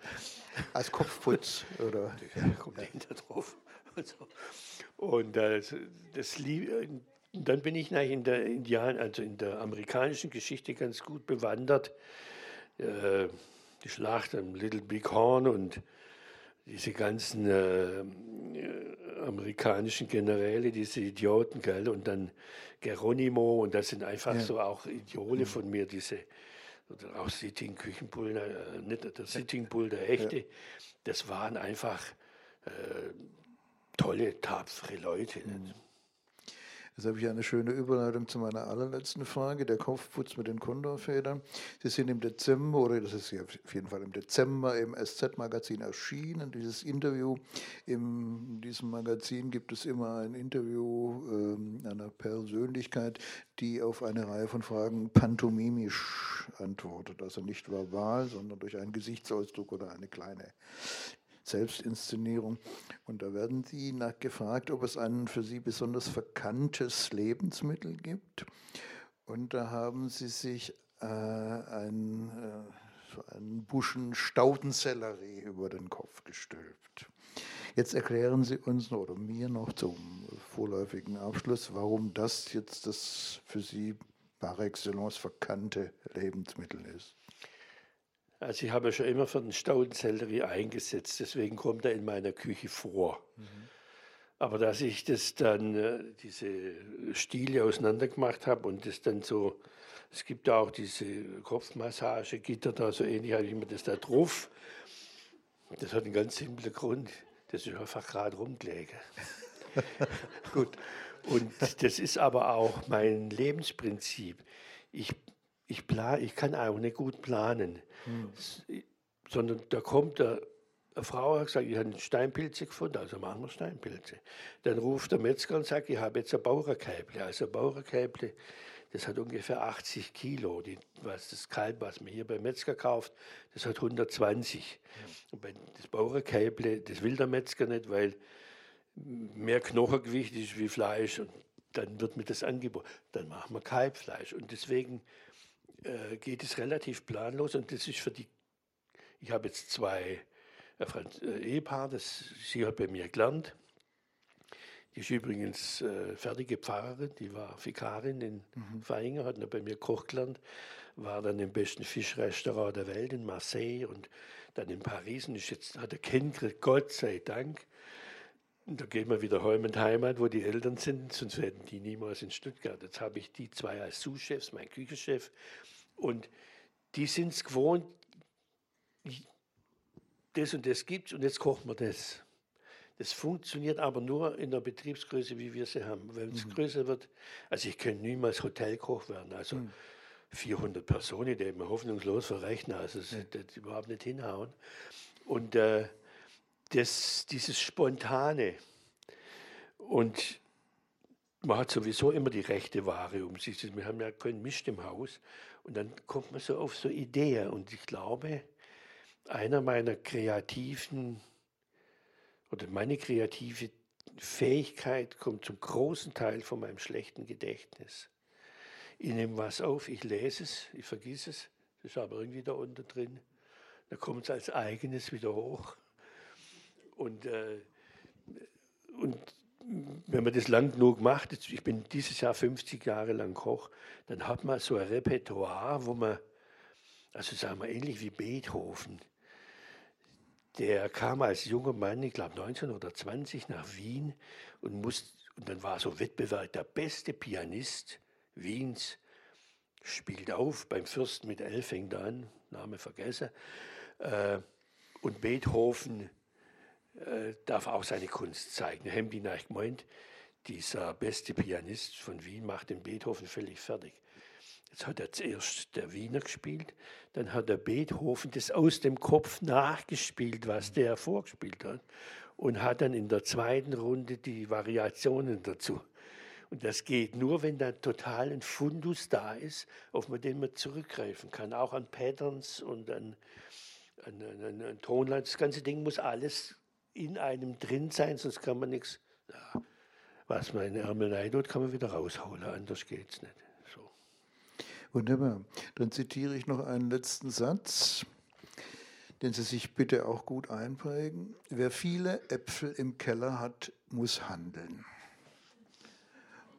Als Kopfputz, oder? Ja, kommt ja. hinter drauf. Und, so. und äh, das, das dann bin ich in der Indian, also in der amerikanischen Geschichte ganz gut bewandert. Äh, die Schlacht am Little Big Horn und diese ganzen äh, amerikanischen Generäle, diese Idioten, gell? und dann Geronimo, und das sind einfach ja. so auch Idole mhm. von mir, diese, oder auch Sitting Küchenbull, äh, nicht der Sitting Bull, der echte, ja. das waren einfach äh, tolle, tapfere Leute. Mhm. Jetzt habe ich eine schöne Überleitung zu meiner allerletzten Frage, der Kopfputz mit den Kondorfedern. Sie sind im Dezember, oder das ist ja auf jeden Fall im Dezember im SZ-Magazin erschienen. Dieses Interview, in diesem Magazin gibt es immer ein Interview äh, einer Persönlichkeit, die auf eine Reihe von Fragen pantomimisch antwortet. Also nicht verbal, sondern durch einen Gesichtsausdruck oder eine kleine Selbstinszenierung. Und da werden Sie nachgefragt, ob es ein für Sie besonders verkanntes Lebensmittel gibt. Und da haben Sie sich äh, ein, äh, so einen Buschen Staudensellerie über den Kopf gestülpt. Jetzt erklären Sie uns oder mir noch zum vorläufigen Abschluss, warum das jetzt das für Sie par excellence verkannte Lebensmittel ist. Also ich habe schon immer für den Staudensellerie eingesetzt, deswegen kommt er in meiner Küche vor. Mhm. Aber dass ich das dann, äh, diese Stiele auseinander gemacht habe und das dann so, es gibt ja auch diese Kopfmassagegitter da, so ähnlich habe ich mir das da drauf. Das hat einen ganz simplen Grund, das ist einfach gerade rumgelegen. Gut. Und das ist aber auch mein Lebensprinzip. Ich, ich, plan, ich kann auch nicht gut planen, hm. sondern da kommt der eine Frau hat gesagt, ich habe Steinpilze gefunden, also machen wir Steinpilze. Dann ruft der Metzger und sagt, ich habe jetzt ein Bauerkälble. Also ein Bauerkälble, das hat ungefähr 80 Kilo. Die, was das Kalb, was man hier beim Metzger kauft, das hat 120. Und das Bauerkälble, das will der Metzger nicht, weil mehr Knochengewicht ist wie Fleisch. Und dann wird mir das angeboten. Dann machen wir Kalbfleisch. Und deswegen äh, geht es relativ planlos. Und das ist für die, ich habe jetzt zwei ein äh, Ehepaar, das sie hat bei mir gelernt. Die ist übrigens äh, fertige Pfarrerin, die war Vikarin in mhm. Feinger, hat bei mir Koch gelernt, war dann im besten Fischrestaurant der Welt in Marseille und dann in Paris und ist jetzt, hat er Kind Gott sei Dank. Und da gehen wir wieder heim in die Heimat, wo die Eltern sind, sonst werden die niemals in Stuttgart. Jetzt habe ich die zwei als Sous-Chefs, mein Küchenchef. Und die sind es gewohnt, das und das gibt und jetzt kochen wir das. Das funktioniert aber nur in der Betriebsgröße, wie wir sie haben. Wenn es mhm. größer wird, also ich könnte niemals Hotelkoch werden. Also mhm. 400 Personen, die eben hoffnungslos verrechnen, also das, das überhaupt nicht hinhauen. Und äh, das, dieses Spontane und man hat sowieso immer die rechte Ware um sich. Wir haben ja keinen Mist im Haus. Und dann kommt man so auf so Ideen. Und ich glaube, einer meiner kreativen oder meine kreative Fähigkeit kommt zum großen Teil von meinem schlechten Gedächtnis. Ich nehme was auf, ich lese es, ich vergesse es, das ist aber irgendwie da unten drin. Dann kommt es als eigenes wieder hoch. Und, äh, und wenn man das lang genug macht, ich bin dieses Jahr 50 Jahre lang Koch, dann hat man so ein Repertoire, wo man, also sagen wir ähnlich wie Beethoven, der kam als junger Mann, ich glaube 19 oder 20, nach Wien und, muss, und dann war so Wettbewerb, der beste Pianist Wiens spielt auf, beim Fürsten mit L fängt an, Name vergessen. Äh, und Beethoven äh, darf auch seine Kunst zeigen. Hemdin hat gemeint, dieser beste Pianist von Wien macht den Beethoven völlig fertig. Jetzt hat er zuerst der Wiener gespielt, dann hat der Beethoven das aus dem Kopf nachgespielt, was der vorgespielt hat, und hat dann in der zweiten Runde die Variationen dazu. Und das geht nur, wenn da total ein Fundus da ist, auf den man zurückgreifen kann, auch an Patterns und an, an, an, an Tonlein. Das ganze Ding muss alles in einem drin sein, sonst kann man nichts. Ja, was man in Ärmel tut, kann man wieder rausholen, anders geht es nicht. Wunderbar. Dann zitiere ich noch einen letzten Satz, den Sie sich bitte auch gut einprägen. Wer viele Äpfel im Keller hat, muss handeln.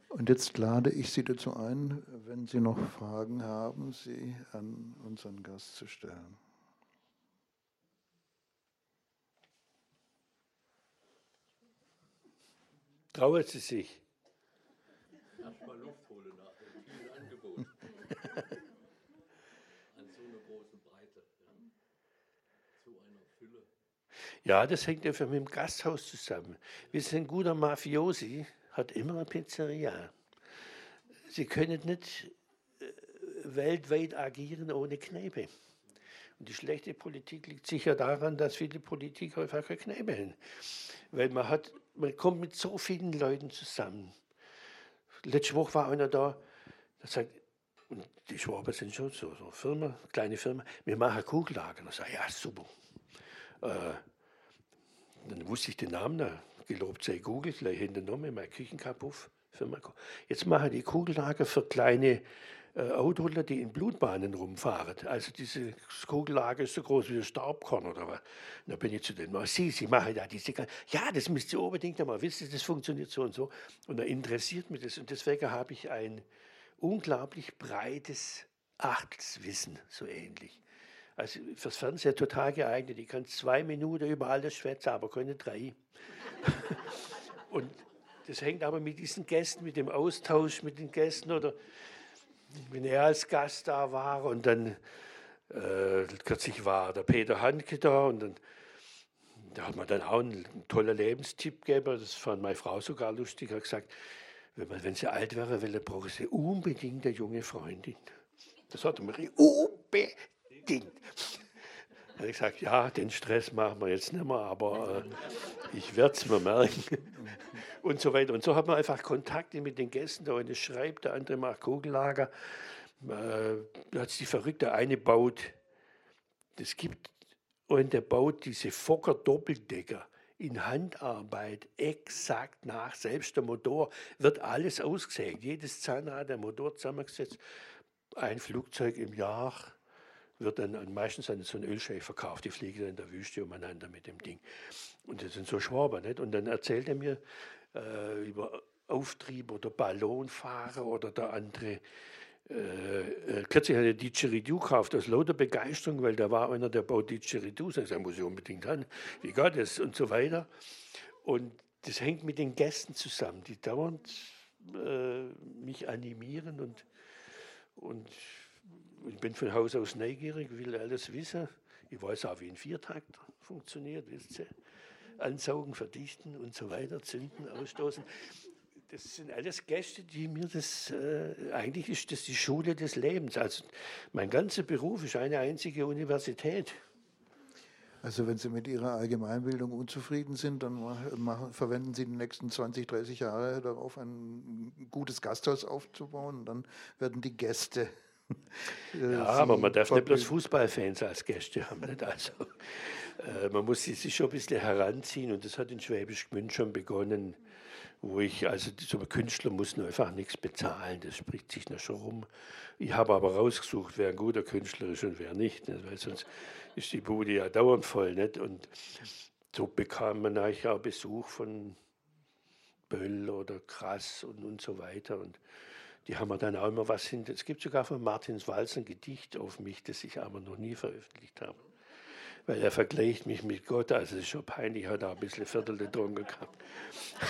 Und jetzt lade ich Sie dazu ein, wenn Sie noch Fragen haben, sie an unseren Gast zu stellen. Trauen Sie sich. Ja, das hängt einfach mit dem Gasthaus zusammen. Wir sind ein guter Mafiosi, hat immer eine Pizzeria. Sie können nicht äh, weltweit agieren ohne Kneipe. Und die schlechte Politik liegt sicher daran, dass viele Politiker einfach haben. Weil man, hat, man kommt mit so vielen Leuten zusammen. Letzte Woche war einer da, der sagt, und die Schwaben sind schon so, so Firma, kleine Firma, wir machen Kugellager. Ich sage, ja, super. Äh, dann wusste ich den Namen, da gelobt sei Google, gleich hinternommen, mein Küchenkapuff. Jetzt mache ich die Kugellager für kleine äh, Autoler, die in Blutbahnen rumfahren. Also diese Kugellager ist so groß wie ein Staubkorn oder was. Da bin ich zu denen, oh, Sie, Sie machen da diese, ja, das müsst ihr unbedingt einmal wissen, das funktioniert so und so. Und da interessiert mich das. Und deswegen habe ich ein unglaublich breites Achtelswissen, so ähnlich. Also fürs Fernsehen total geeignet. Ich kann zwei Minuten über alles schwätzen, aber keine drei. und das hängt aber mit diesen Gästen, mit dem Austausch mit den Gästen oder wenn er als Gast da war und dann äh, kürzlich war der Peter Handke da und dann da hat man dann auch einen, einen tollen Lebenstipp gegeben, das fand meine Frau sogar lustig, hat gesagt, wenn, man, wenn sie alt wäre, will, brauchen sie unbedingt eine junge Freundin. Das hat Marie unbedingt. Habe ich gesagt, ja, den Stress machen wir jetzt nicht mehr, aber äh, ich werde es mir merken. Und so weiter. Und so hat man einfach Kontakte mit den Gästen. Der eine schreibt, der andere macht Kugellager. Äh, hat sich die Verrückte eine baut. Das gibt, und der baut diese Fokker Doppeldecker in Handarbeit exakt nach. Selbst der Motor wird alles ausgesägt. Jedes Zahnrad, der Motor zusammengesetzt. Ein Flugzeug im Jahr wird dann meistens an so ein Ölscheich verkauft. Die fliegen dann in der Wüste umeinander mit dem Ding. Und das sind so Schwaber. Nicht? Und dann erzählt er mir äh, über Auftrieb oder Ballonfahrer oder der andere. Äh, äh, kürzlich hat er Didgeridoo gekauft aus lauter Begeisterung, weil da war einer, der baut Didgeridoo. Sag ich, muss ich unbedingt haben. Wie geht das? Und so weiter. Und das hängt mit den Gästen zusammen, die dauernd äh, mich animieren und, und ich bin von Haus aus neugierig, will alles wissen. Ich weiß auch, wie ein Viertakt funktioniert, wisst ihr? Ansaugen, verdichten und so weiter, zünden, ausstoßen. Das sind alles Gäste, die mir das, äh, eigentlich ist das die Schule des Lebens. Also mein ganzer Beruf ist eine einzige Universität. Also wenn Sie mit Ihrer Allgemeinbildung unzufrieden sind, dann machen, verwenden Sie die nächsten 20, 30 Jahre darauf, ein gutes Gasthaus aufzubauen. Dann werden die Gäste äh, ja, aber man darf nicht bloß Fußballfans als Gäste haben. Nicht? Also, man muss sich schon ein bisschen heranziehen und das hat in Schwäbisch Gmünd schon begonnen, wo ich, also so Künstler muss nur einfach nichts bezahlen, das spricht sich noch schon rum. Ich habe aber rausgesucht, wer ein guter Künstler ist und wer nicht, nicht? weil sonst ist die Bude ja dauernd voll. Nicht? Und so bekam man eigentlich auch Besuch von Böll oder Krass und, und so weiter. Und die haben mir dann auch immer was hin. Es gibt sogar von Martins Walz ein Gedicht auf mich, das ich aber noch nie veröffentlicht habe. Weil er vergleicht mich mit Gott, also es ist schon peinlich, hat auch ein bisschen Viertel getrunken gehabt.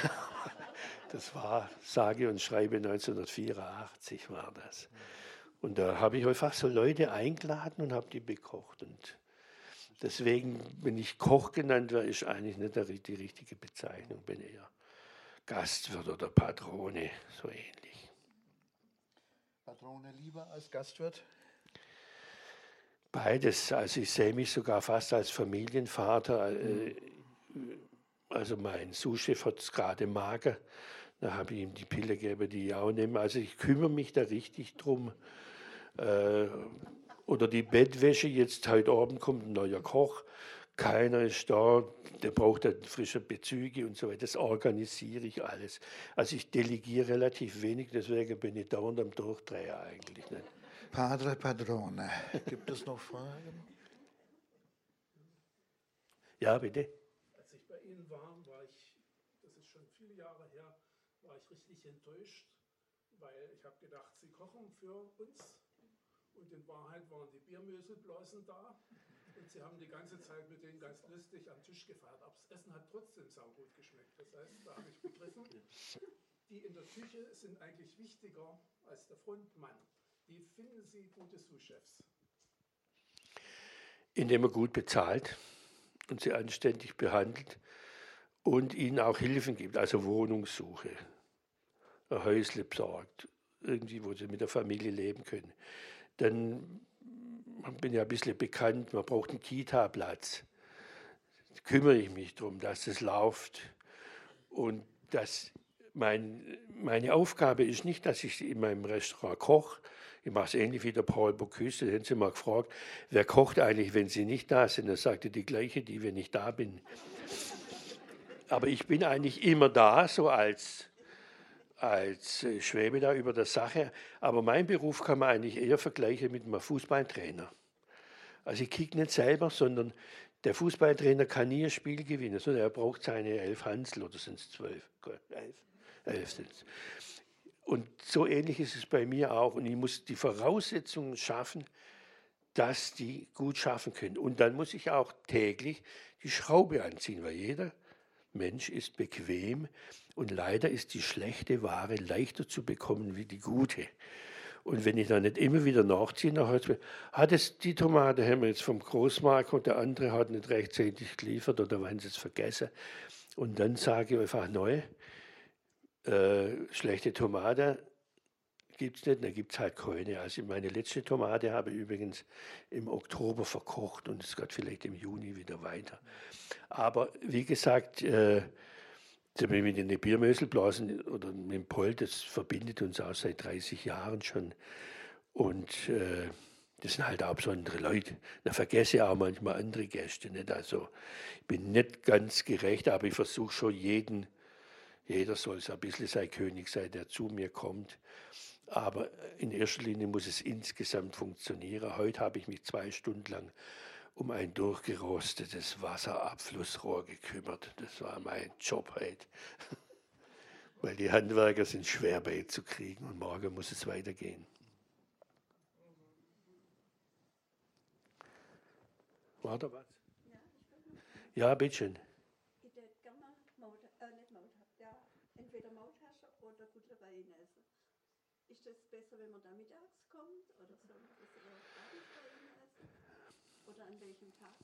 Das war sage und schreibe 1984 war das. Und da habe ich einfach so Leute eingeladen und habe die bekocht. Und deswegen, wenn ich Koch genannt werde, ist eigentlich nicht die richtige Bezeichnung, bin eher Gastwirt oder Patrone, so ähnlich. Patrone lieber als Gastwirt? Beides. Also ich sehe mich sogar fast als Familienvater. Äh, also mein Souschef hat es gerade mager. Da habe ich ihm die Pille gegeben, die ich auch nehme. Also ich kümmere mich da richtig drum. Äh, oder die Bettwäsche, jetzt heute Abend kommt ein neuer Koch. Keiner ist da, der braucht dann frische Bezüge und so weiter. Das organisiere ich alles. Also ich delegiere relativ wenig, deswegen bin ich dauernd am Durchdreher eigentlich. Nicht? Padre Padrone, gibt es noch Fragen? Ja, bitte. Als ich bei Ihnen war, war ich, das ist schon viele Jahre her, war ich richtig enttäuscht, weil ich habe gedacht, Sie kochen für uns und in Wahrheit waren die Biermöselblasen da und sie haben die ganze Zeit mit denen ganz lustig am Tisch gefeiert. Aber das Essen hat trotzdem saugut geschmeckt. Das heißt, da habe ich begriffen, die in der Küche sind eigentlich wichtiger als der Frontmann. Wie finden Sie gute Sous-Chefs? Indem er gut bezahlt und sie anständig behandelt und ihnen auch Hilfen gibt, also Wohnungssuche, ein Häusle besorgt, irgendwie, wo sie mit der Familie leben können. Dann ich bin ja ein bisschen bekannt, man braucht einen Kita-Platz. Kümmere ich mich darum, dass das läuft. Und dass mein, meine Aufgabe ist nicht, dass ich in meinem Restaurant koche. Ich mache es ähnlich wie der Paul Bocuse. Den sie mal gefragt, wer kocht eigentlich, wenn sie nicht da sind? Er sagte die gleiche, die, wenn ich da bin. Aber ich bin eigentlich immer da, so als als äh, Schwäbe da über der Sache. Aber mein Beruf kann man eigentlich eher vergleichen mit einem Fußballtrainer. Also ich kicke nicht selber, sondern der Fußballtrainer kann nie ein Spiel gewinnen, sondern er braucht seine elf Hansel oder sind es zwölf? Elf, elf sind es. Und so ähnlich ist es bei mir auch. Und ich muss die Voraussetzungen schaffen, dass die gut schaffen können. Und dann muss ich auch täglich die Schraube anziehen, weil jeder Mensch ist bequem und leider ist die schlechte Ware leichter zu bekommen wie die gute. Und wenn ich dann nicht immer wieder nachziehe, nach heute, hat es die Tomate haben wir jetzt vom Großmarkt und der andere hat nicht rechtzeitig geliefert oder haben sie es vergessen. Und dann sage ich einfach neu, äh, schlechte Tomate gibt es nicht, dann gibt es halt keine. Also meine letzte Tomate habe ich übrigens im Oktober verkocht und es geht vielleicht im Juni wieder weiter. Aber wie gesagt, äh, mit den Biermöselblasen oder mit dem Poll, das verbindet uns auch seit 30 Jahren schon. Und äh, das sind halt auch besondere Leute. Da vergesse ich auch manchmal andere Gäste. Nicht? Also ich bin nicht ganz gerecht, aber ich versuche schon jeden, jeder soll so ein bisschen sein König sein, der zu mir kommt. Aber in erster Linie muss es insgesamt funktionieren. Heute habe ich mich zwei Stunden lang um ein durchgerostetes Wasserabflussrohr gekümmert. Das war mein Job heute. Weil die Handwerker sind schwer bei zu kriegen und morgen muss es weitergehen. War da was? Ja, bitteschön. Ich würde gerne Maut, äh, nicht Maut, ja, entweder Mauttasche oder Kutlereien essen. Ist das besser, wenn man da mittags kommt oder soll man das eher abends bei Ihnen essen? Oder an welchem Tag?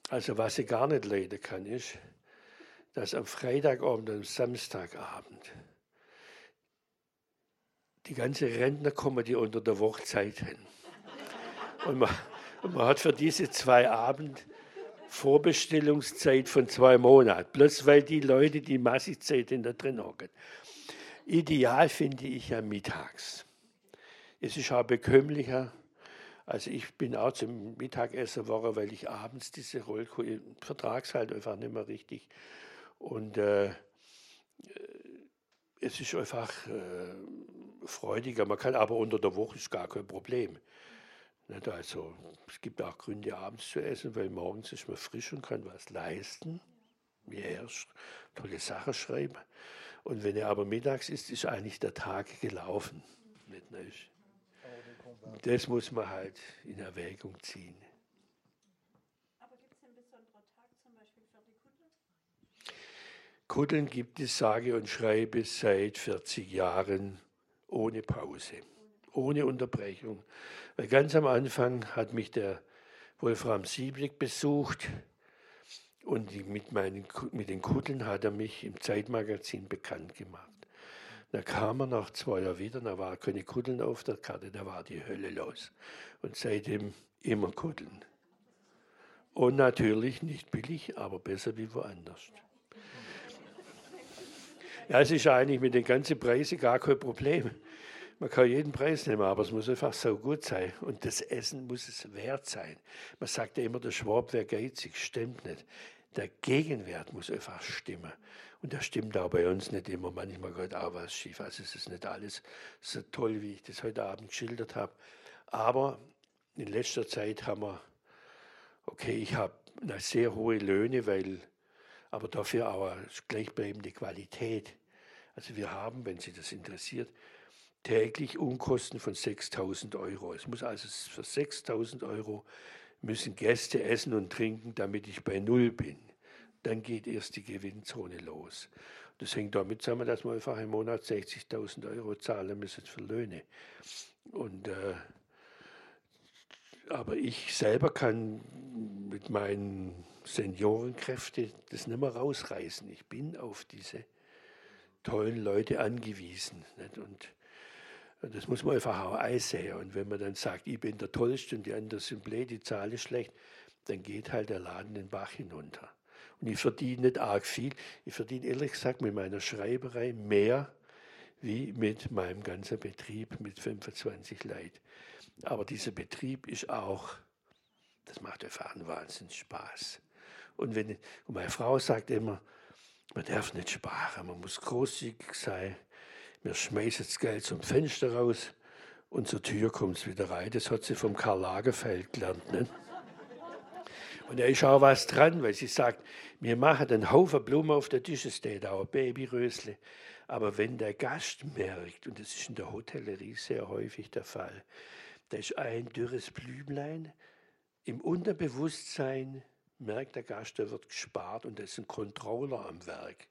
Also was ich gar nicht leiden kann, ist, dass am Freitagabend und am Samstagabend die ganze Rentner kommen, die unter der Woche Zeit haben. Und man, und man hat für diese zwei Abend Vorbestellungszeit von zwei Monaten, bloß weil die Leute die Massigzeit in der drin hocken. Ideal finde ich ja mittags. Es ist auch bekömmlicher. Also ich bin auch zum Mittagessen Woche, weil ich abends diese Rollkohl, vertrag's halt einfach nicht mehr richtig. Und äh, es ist einfach äh, freudiger. Man kann aber unter der Woche ist gar kein Problem. Nicht? Also es gibt auch Gründe, abends zu essen, weil morgens ist man frisch und kann was leisten. Wie erst tolle Sachen schreiben. Und wenn er aber mittags ist, ist eigentlich der Tag gelaufen. Nicht, nicht? Das muss man halt in Erwägung ziehen. Aber gibt es einen besonderen Tag zum Beispiel für die Kutte? Kuddeln gibt es sage und schreibe seit 40 Jahren ohne Pause, ohne Unterbrechung. Weil ganz am Anfang hat mich der Wolfram Sieblig besucht und mit, meinen, mit den Kuddeln hat er mich im Zeitmagazin bekannt gemacht. Da kam er nach zwei Jahren wieder, da war keine Kuddeln auf der Karte, da war die Hölle los. Und seitdem immer Kuddeln. Und natürlich nicht billig, aber besser wie woanders. Ja, es ist eigentlich mit den ganzen Preisen gar kein Problem. Man kann jeden Preis nehmen, aber es muss einfach so gut sein. Und das Essen muss es wert sein. Man sagt ja immer, der Schwab wäre geizig. Stimmt nicht. Der Gegenwert muss einfach stimmen. Und das stimmt auch bei uns nicht immer. Manchmal geht auch was schief. Also es ist nicht alles so toll, wie ich das heute Abend geschildert habe. Aber in letzter Zeit haben wir, okay, ich habe sehr hohe Löhne, weil, aber dafür auch eine gleichbleibende Qualität. Also wir haben, wenn Sie das interessiert, täglich Unkosten von 6000 Euro. Es muss also für 6000 Euro müssen Gäste essen und trinken, damit ich bei Null bin. Dann geht erst die Gewinnzone los. Das hängt damit zusammen, dass wir einfach im Monat 60.000 Euro zahlen müssen für Löhne. Und, äh, aber ich selber kann mit meinen Seniorenkräften das nicht mehr rausreißen. Ich bin auf diese tollen Leute angewiesen. Nicht? Und das muss man einfach auch einsehen. Und wenn man dann sagt, ich bin der Tollste und die anderen sind blöd, die Zahl ist schlecht, dann geht halt der Laden den Bach hinunter. Und ich verdiene nicht arg viel. Ich verdiene ehrlich gesagt mit meiner Schreiberei mehr wie mit meinem ganzen Betrieb mit 25 Leuten. Aber dieser Betrieb ist auch, das macht einfach einen Wahnsinns Spaß. Und, wenn, und meine Frau sagt immer, man darf nicht sparen, man muss großzügig sein wir schmeißen das Geld zum Fenster raus und zur Tür kommt es wieder rein. Das hat sie vom Karl Lagerfeld gelernt. Ne? Und da ist auch was dran, weil sie sagt, wir machen einen Haufen Blumen auf der Tische, steht auch Babyrösle. Aber wenn der Gast merkt, und das ist in der Hotellerie sehr häufig der Fall, da ist ein dürres Blümlein, im Unterbewusstsein merkt der Gast, da wird gespart und da ist ein Controller am Werk.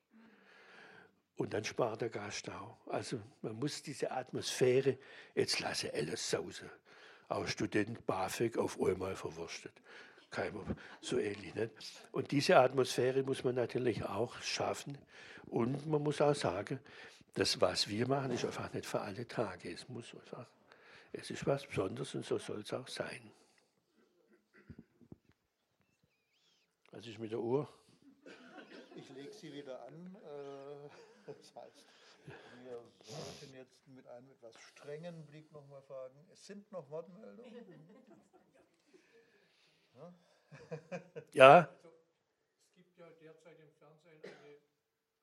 Und dann spart der Gast auch. Also man muss diese Atmosphäre, jetzt lasse alles sausen. Auch Student BAföG auf einmal verwurstet. Keiner, so ähnlich. Nicht? Und diese Atmosphäre muss man natürlich auch schaffen. Und man muss auch sagen, das, was wir machen, ist einfach nicht für alle Tage. Es muss einfach, es ist was Besonderes und so soll es auch sein. Was ist mit der Uhr? Ich lege sie wieder an. Äh, das heißt, wir sollten jetzt mit einem etwas strengen Blick nochmal fragen, es sind noch Wortmeldungen? Ja? ja. Also, es gibt ja derzeit im Fernsehen eine,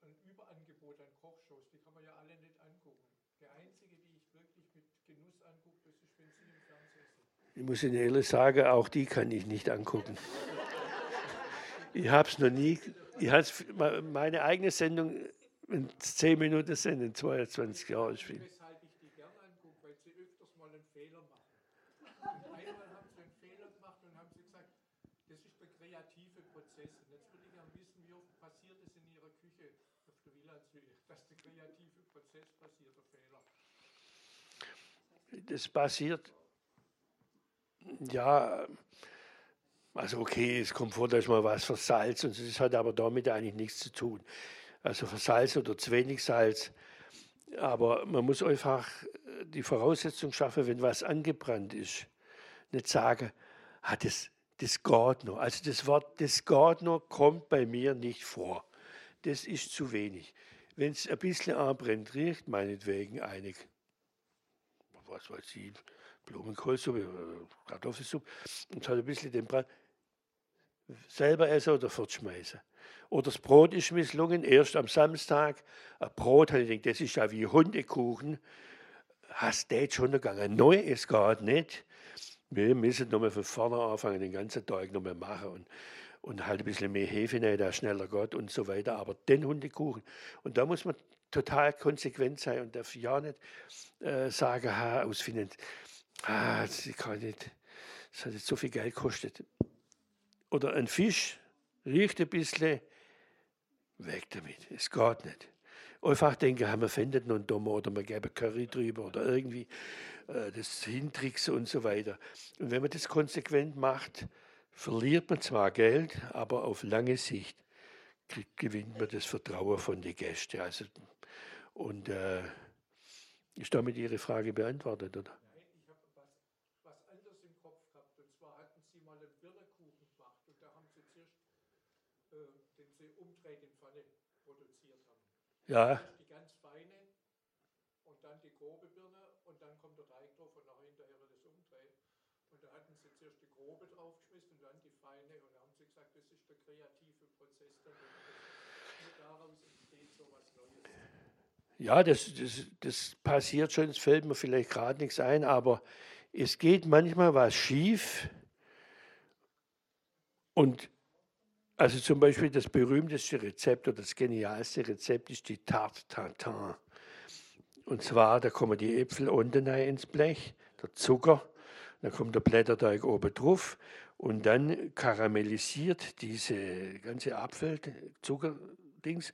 ein Überangebot an Kochshows, die kann man ja alle nicht angucken. Der einzige, die ich wirklich mit Genuss angucke, das ist, wenn Sie im Fernsehen sind. Ich muss Ihnen ehrlich sagen, auch die kann ich nicht angucken. Ich habe es noch nie, ich meine eigene Sendung in 10 Minuten sind in 22 Jahren spielen. Weshalb ich die gern angucke, weil sie öfters mal einen Fehler machen. Und einmal haben sie einen Fehler gemacht und haben sie gesagt, das ist der kreative Prozess. Und jetzt würde ich gerne wissen, wie oft passiert es in Ihrer Küche auf der Willanshöhe, dass der kreative Prozess passiert, der Fehler. Das passiert, ja, also okay, es kommt vor, dass man was versalzt und das hat aber damit eigentlich nichts zu tun. Also Salz oder zu wenig Salz. Aber man muss einfach die Voraussetzung schaffen, wenn was angebrannt ist. Nicht sagen, ah, das, das geht noch. Also das Wort, das geht noch, kommt bei mir nicht vor. Das ist zu wenig. Wenn es ein bisschen anbrennt riecht, meinetwegen einig, was weiß ich, Blumenkohlsuppe, Kartoffelsuppe, und hat ein bisschen den Brand, selber essen oder fortschmeißen. Oder das Brot ist misslungen, erst am Samstag. Ein Brot, habe ich gedacht, das ist ja wie Hundekuchen. Hast du jetzt schon gegangen? Neu, es geht nicht. Wir müssen nochmal von vorne anfangen, den ganzen Tag nochmal machen und, und halt ein bisschen mehr Hefe rein, da schneller geht und so weiter. Aber den Hundekuchen. Und da muss man total konsequent sein und darf ja nicht äh, sagen, ha, aus ah, das kann nicht, das hat jetzt so viel Geld gekostet oder ein Fisch riecht ein bisschen, weg damit. Es geht nicht. Einfach denken, haben wir findet noch einen Dummer oder wir geben Curry drüber oder irgendwie äh, das Hintricksen und so weiter. Und wenn man das konsequent macht, verliert man zwar Geld, aber auf lange Sicht gewinnt man das Vertrauen von den Gästen. Also, und äh, ist damit Ihre Frage beantwortet, oder? Ja. Die ganz feine und dann die grobe Birne und dann kommt der Teig drauf und nachher hinterher wird es umdrehen. Und da hatten sie zuerst die grobe draufgeschmissen und dann die feine und da haben sie gesagt, das ist der kreative Prozess dann. Und daraus entsteht so was Neues. Ja, das, das, das passiert schon, es fällt mir vielleicht gerade nichts ein, aber es geht manchmal was schief und also zum Beispiel das berühmteste Rezept oder das genialste Rezept ist die Tarte Tatin. Und zwar, da kommen die Äpfel unten ins Blech, der Zucker, dann kommt der Blätterteig oben drauf und dann karamellisiert diese ganze Apfel, Zuckerdings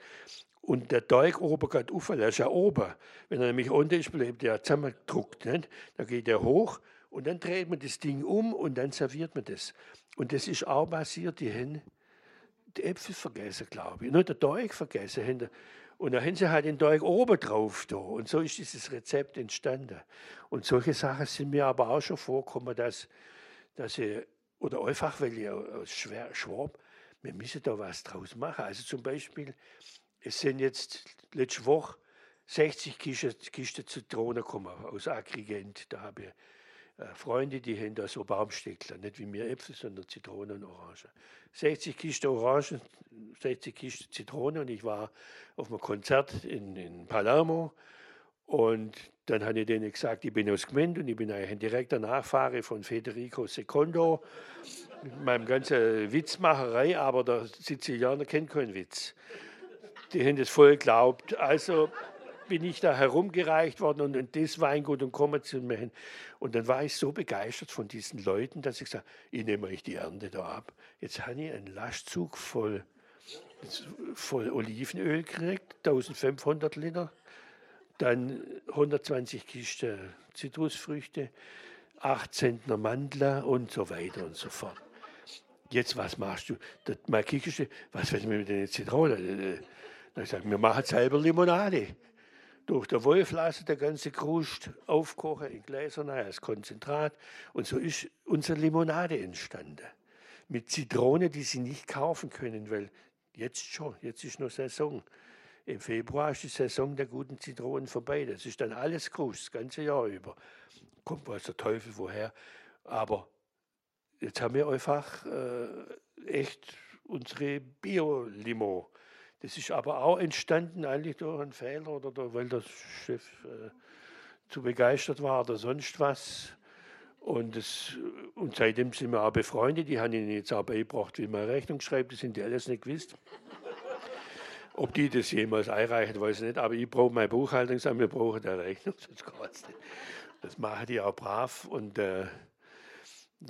und der Teig oben geht auf, der ist ja oben. Wenn er nämlich unten ist, bleibt der zusammengedruckt. Nicht? Dann geht er hoch und dann dreht man das Ding um und dann serviert man das. Und das ist auch basiert, die Hände die Äpfel vergessen, glaube ich. Nur den Teig vergessen. Und dann haben sie halt den Teig oben drauf da. Und so ist dieses Rezept entstanden. Und solche Sachen sind mir aber auch schon vorgekommen, dass, dass ich, oder einfach, weil ich aus Schwab, wir müssen da was draus machen. Also zum Beispiel, es sind jetzt letzte Woche 60 Kisten, Kisten Zitronen gekommen aus Agrigent. Da habe ich äh, Freunde, die haben da so Baumsteckler, nicht wie mir Äpfel, sondern Zitronen und Orangen. 60 Kisten Orangen, 60 Kisten Zitronen und ich war auf einem Konzert in, in Palermo und dann habe ich denen gesagt, ich bin aus Gmend und ich bin ein direkter Nachfahre von Federico Secondo mit meinem ganzen Witzmacherei, aber der Sizilianer kennt keinen Witz. Die haben das voll geglaubt. Also bin ich da herumgereicht worden und, und das Weingut und kommen zu mir hin. Und dann war ich so begeistert von diesen Leuten, dass ich sagte, ich nehme euch die Ernte da ab. Jetzt habe ich einen Lastzug voll, voll Olivenöl gekriegt, 1500 Liter, dann 120 Kisten Zitrusfrüchte, 8 Zentner Mandler und so weiter und so fort. Jetzt, was machst du? Das, mal kickst du, was werden wir mit den Zitronen? Ich gesagt, wir machen selber Limonade. Durch der Wolf lassen der ganze Krust aufkochen in Gläsern als Konzentrat. Und so ist unsere Limonade entstanden. Mit Zitronen, die Sie nicht kaufen können, weil jetzt schon, jetzt ist noch Saison. Im Februar ist die Saison der guten Zitronen vorbei. Das ist dann alles Krust, das ganze Jahr über. Kommt was der Teufel woher. Aber jetzt haben wir einfach äh, echt unsere Bio-Limo. Das ist aber auch entstanden eigentlich durch einen Fehler oder weil der Chef äh, zu begeistert war oder sonst was. Und, das, und seitdem sind wir auch befreundet. Die haben ihnen jetzt auch beigebracht, wie man Rechnung schreibt. Das sind die alles nicht gewusst. Ob die das jemals einreichen, weiß ich nicht. Aber ich brauche meine Buchhaltung, sagen wir brauchen eine Rechnung, sonst geht nicht. Das machen die auch brav. Und äh,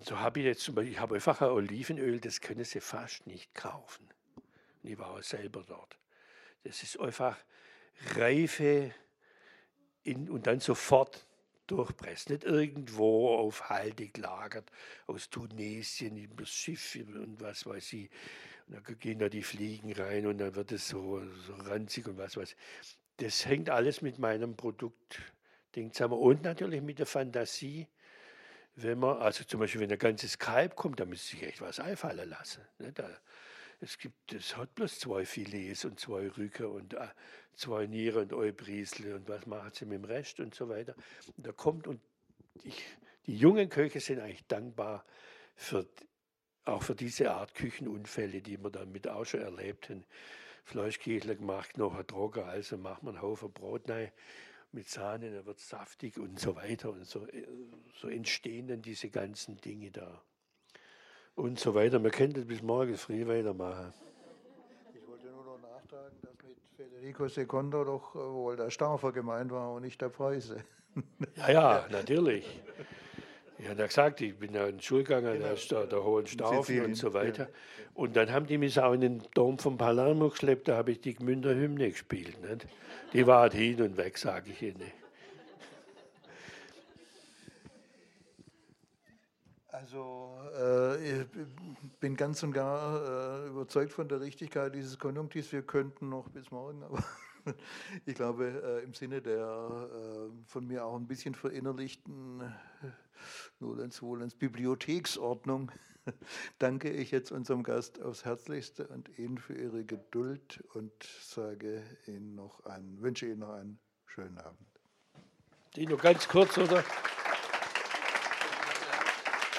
so habe ich jetzt zum Beispiel, ich habe einfach ein Olivenöl, das können sie fast nicht kaufen. Und ich war auch selber dort. Das ist einfach reife in, und dann sofort durchpresst. Nicht irgendwo auf Halde gelagert, aus Tunesien, übers Schiff und was weiß ich. Und dann gehen da die Fliegen rein und dann wird es so, so ranzig und was weiß ich. Das hängt alles mit meinem Produkt zusammen und natürlich mit der Fantasie. Wenn man, also zum Beispiel, wenn ein ganzes Kalb kommt, da müsste sich echt was einfallen lassen. Ne? Es gibt, es hat bloß zwei Filets und zwei Rücken und äh, zwei Nieren und Eubriesle und was machen sie mit dem Rest und so weiter. Und da kommt und ich, die jungen Köche sind eigentlich dankbar für, auch für diese Art Küchenunfälle, die wir damit auch schon erlebt haben. Fleischkichler gemacht, noch ein Droger, also macht man einen Haufen Brot rein mit Sahne, dann wird es saftig und so weiter. Und so, äh, so entstehen dann diese ganzen Dinge da und so weiter. Man könnte bis morgen früh weitermachen. Ich wollte nur noch nachtragen, dass mit Federico Secondo doch äh, wohl der Staufer gemeint war und nicht der Preise. Ja, ja, natürlich. Ich habe ja gesagt, ich bin ja in den Schulgang an genau. der, der Hohenstaufen und so weiter. Ja. Und dann haben die mich auch in den Dom von Palermo geschleppt, da habe ich die Gmünder Hymne gespielt. Nicht? Die war halt hin und weg, sage ich Ihnen. Also äh, ich bin ganz und gar äh, überzeugt von der Richtigkeit dieses Konjunktivs. Wir könnten noch bis morgen, aber ich glaube, äh, im Sinne der äh, von mir auch ein bisschen verinnerlichten äh, Nolens Wohlens Bibliotheksordnung danke ich jetzt unserem Gast aufs Herzlichste und Ihnen für Ihre Geduld und sage Ihnen noch einen, wünsche Ihnen noch einen schönen Abend. Die nur ganz kurz, oder?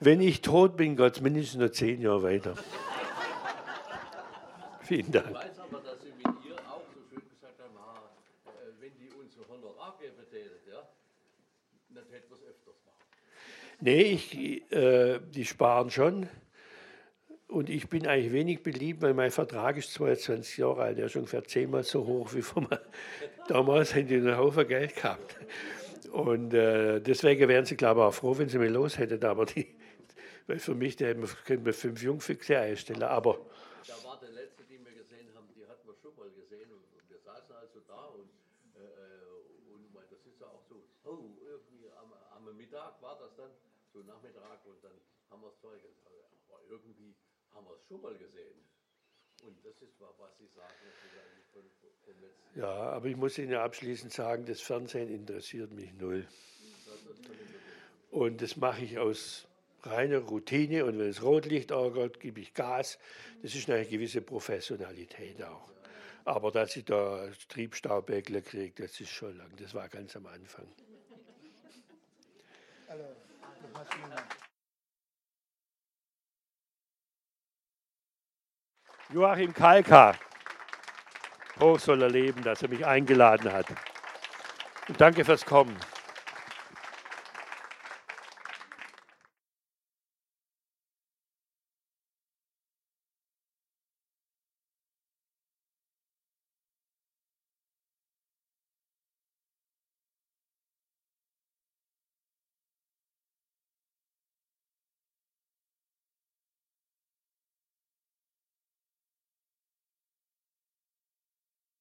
Wenn ich tot bin, geht es mindestens noch zehn Jahre weiter. Vielen Dank. Ich weiß aber, dass Sie mit ihr auch so schön gesagt haben, äh, wenn die uns so Honorar geben ja, dann hätten wir es öfters machen. Nee, ich, äh, die sparen schon. Und ich bin eigentlich wenig beliebt, weil mein Vertrag ist 22 Jahre alt, der ist ungefähr zehnmal so hoch wie von. Damals hätten die einen Haufen Geld gehabt. Und äh, deswegen wären sie, glaube ich, auch froh, wenn sie mich los hätten. Aber die, weil für mich, da können wir fünf Jungfüchse einstellen. Aber da war der letzte, den wir gesehen haben, die hatten wir schon mal gesehen. Und wir saßen also da und, äh, äh und das ist ja auch so, oh, irgendwie am, am, Mittag war das dann, so Nachmittag, und dann haben wir es zwar, aber irgendwie haben wir es schon mal gesehen. Und das ist, was Sie sagen, von, vom letzten Ja, aber ich muss Ihnen abschließend sagen, das Fernsehen interessiert mich null. Und das mache ich aus reine Routine und wenn es Rotlicht angeht, gebe ich Gas. Das ist eine gewisse Professionalität auch. Aber dass ich da Triebstaubäckler kriege, das ist schon lang. Das war ganz am Anfang. Joachim Kalka, hoch soll er leben, dass er mich eingeladen hat. Und danke fürs Kommen.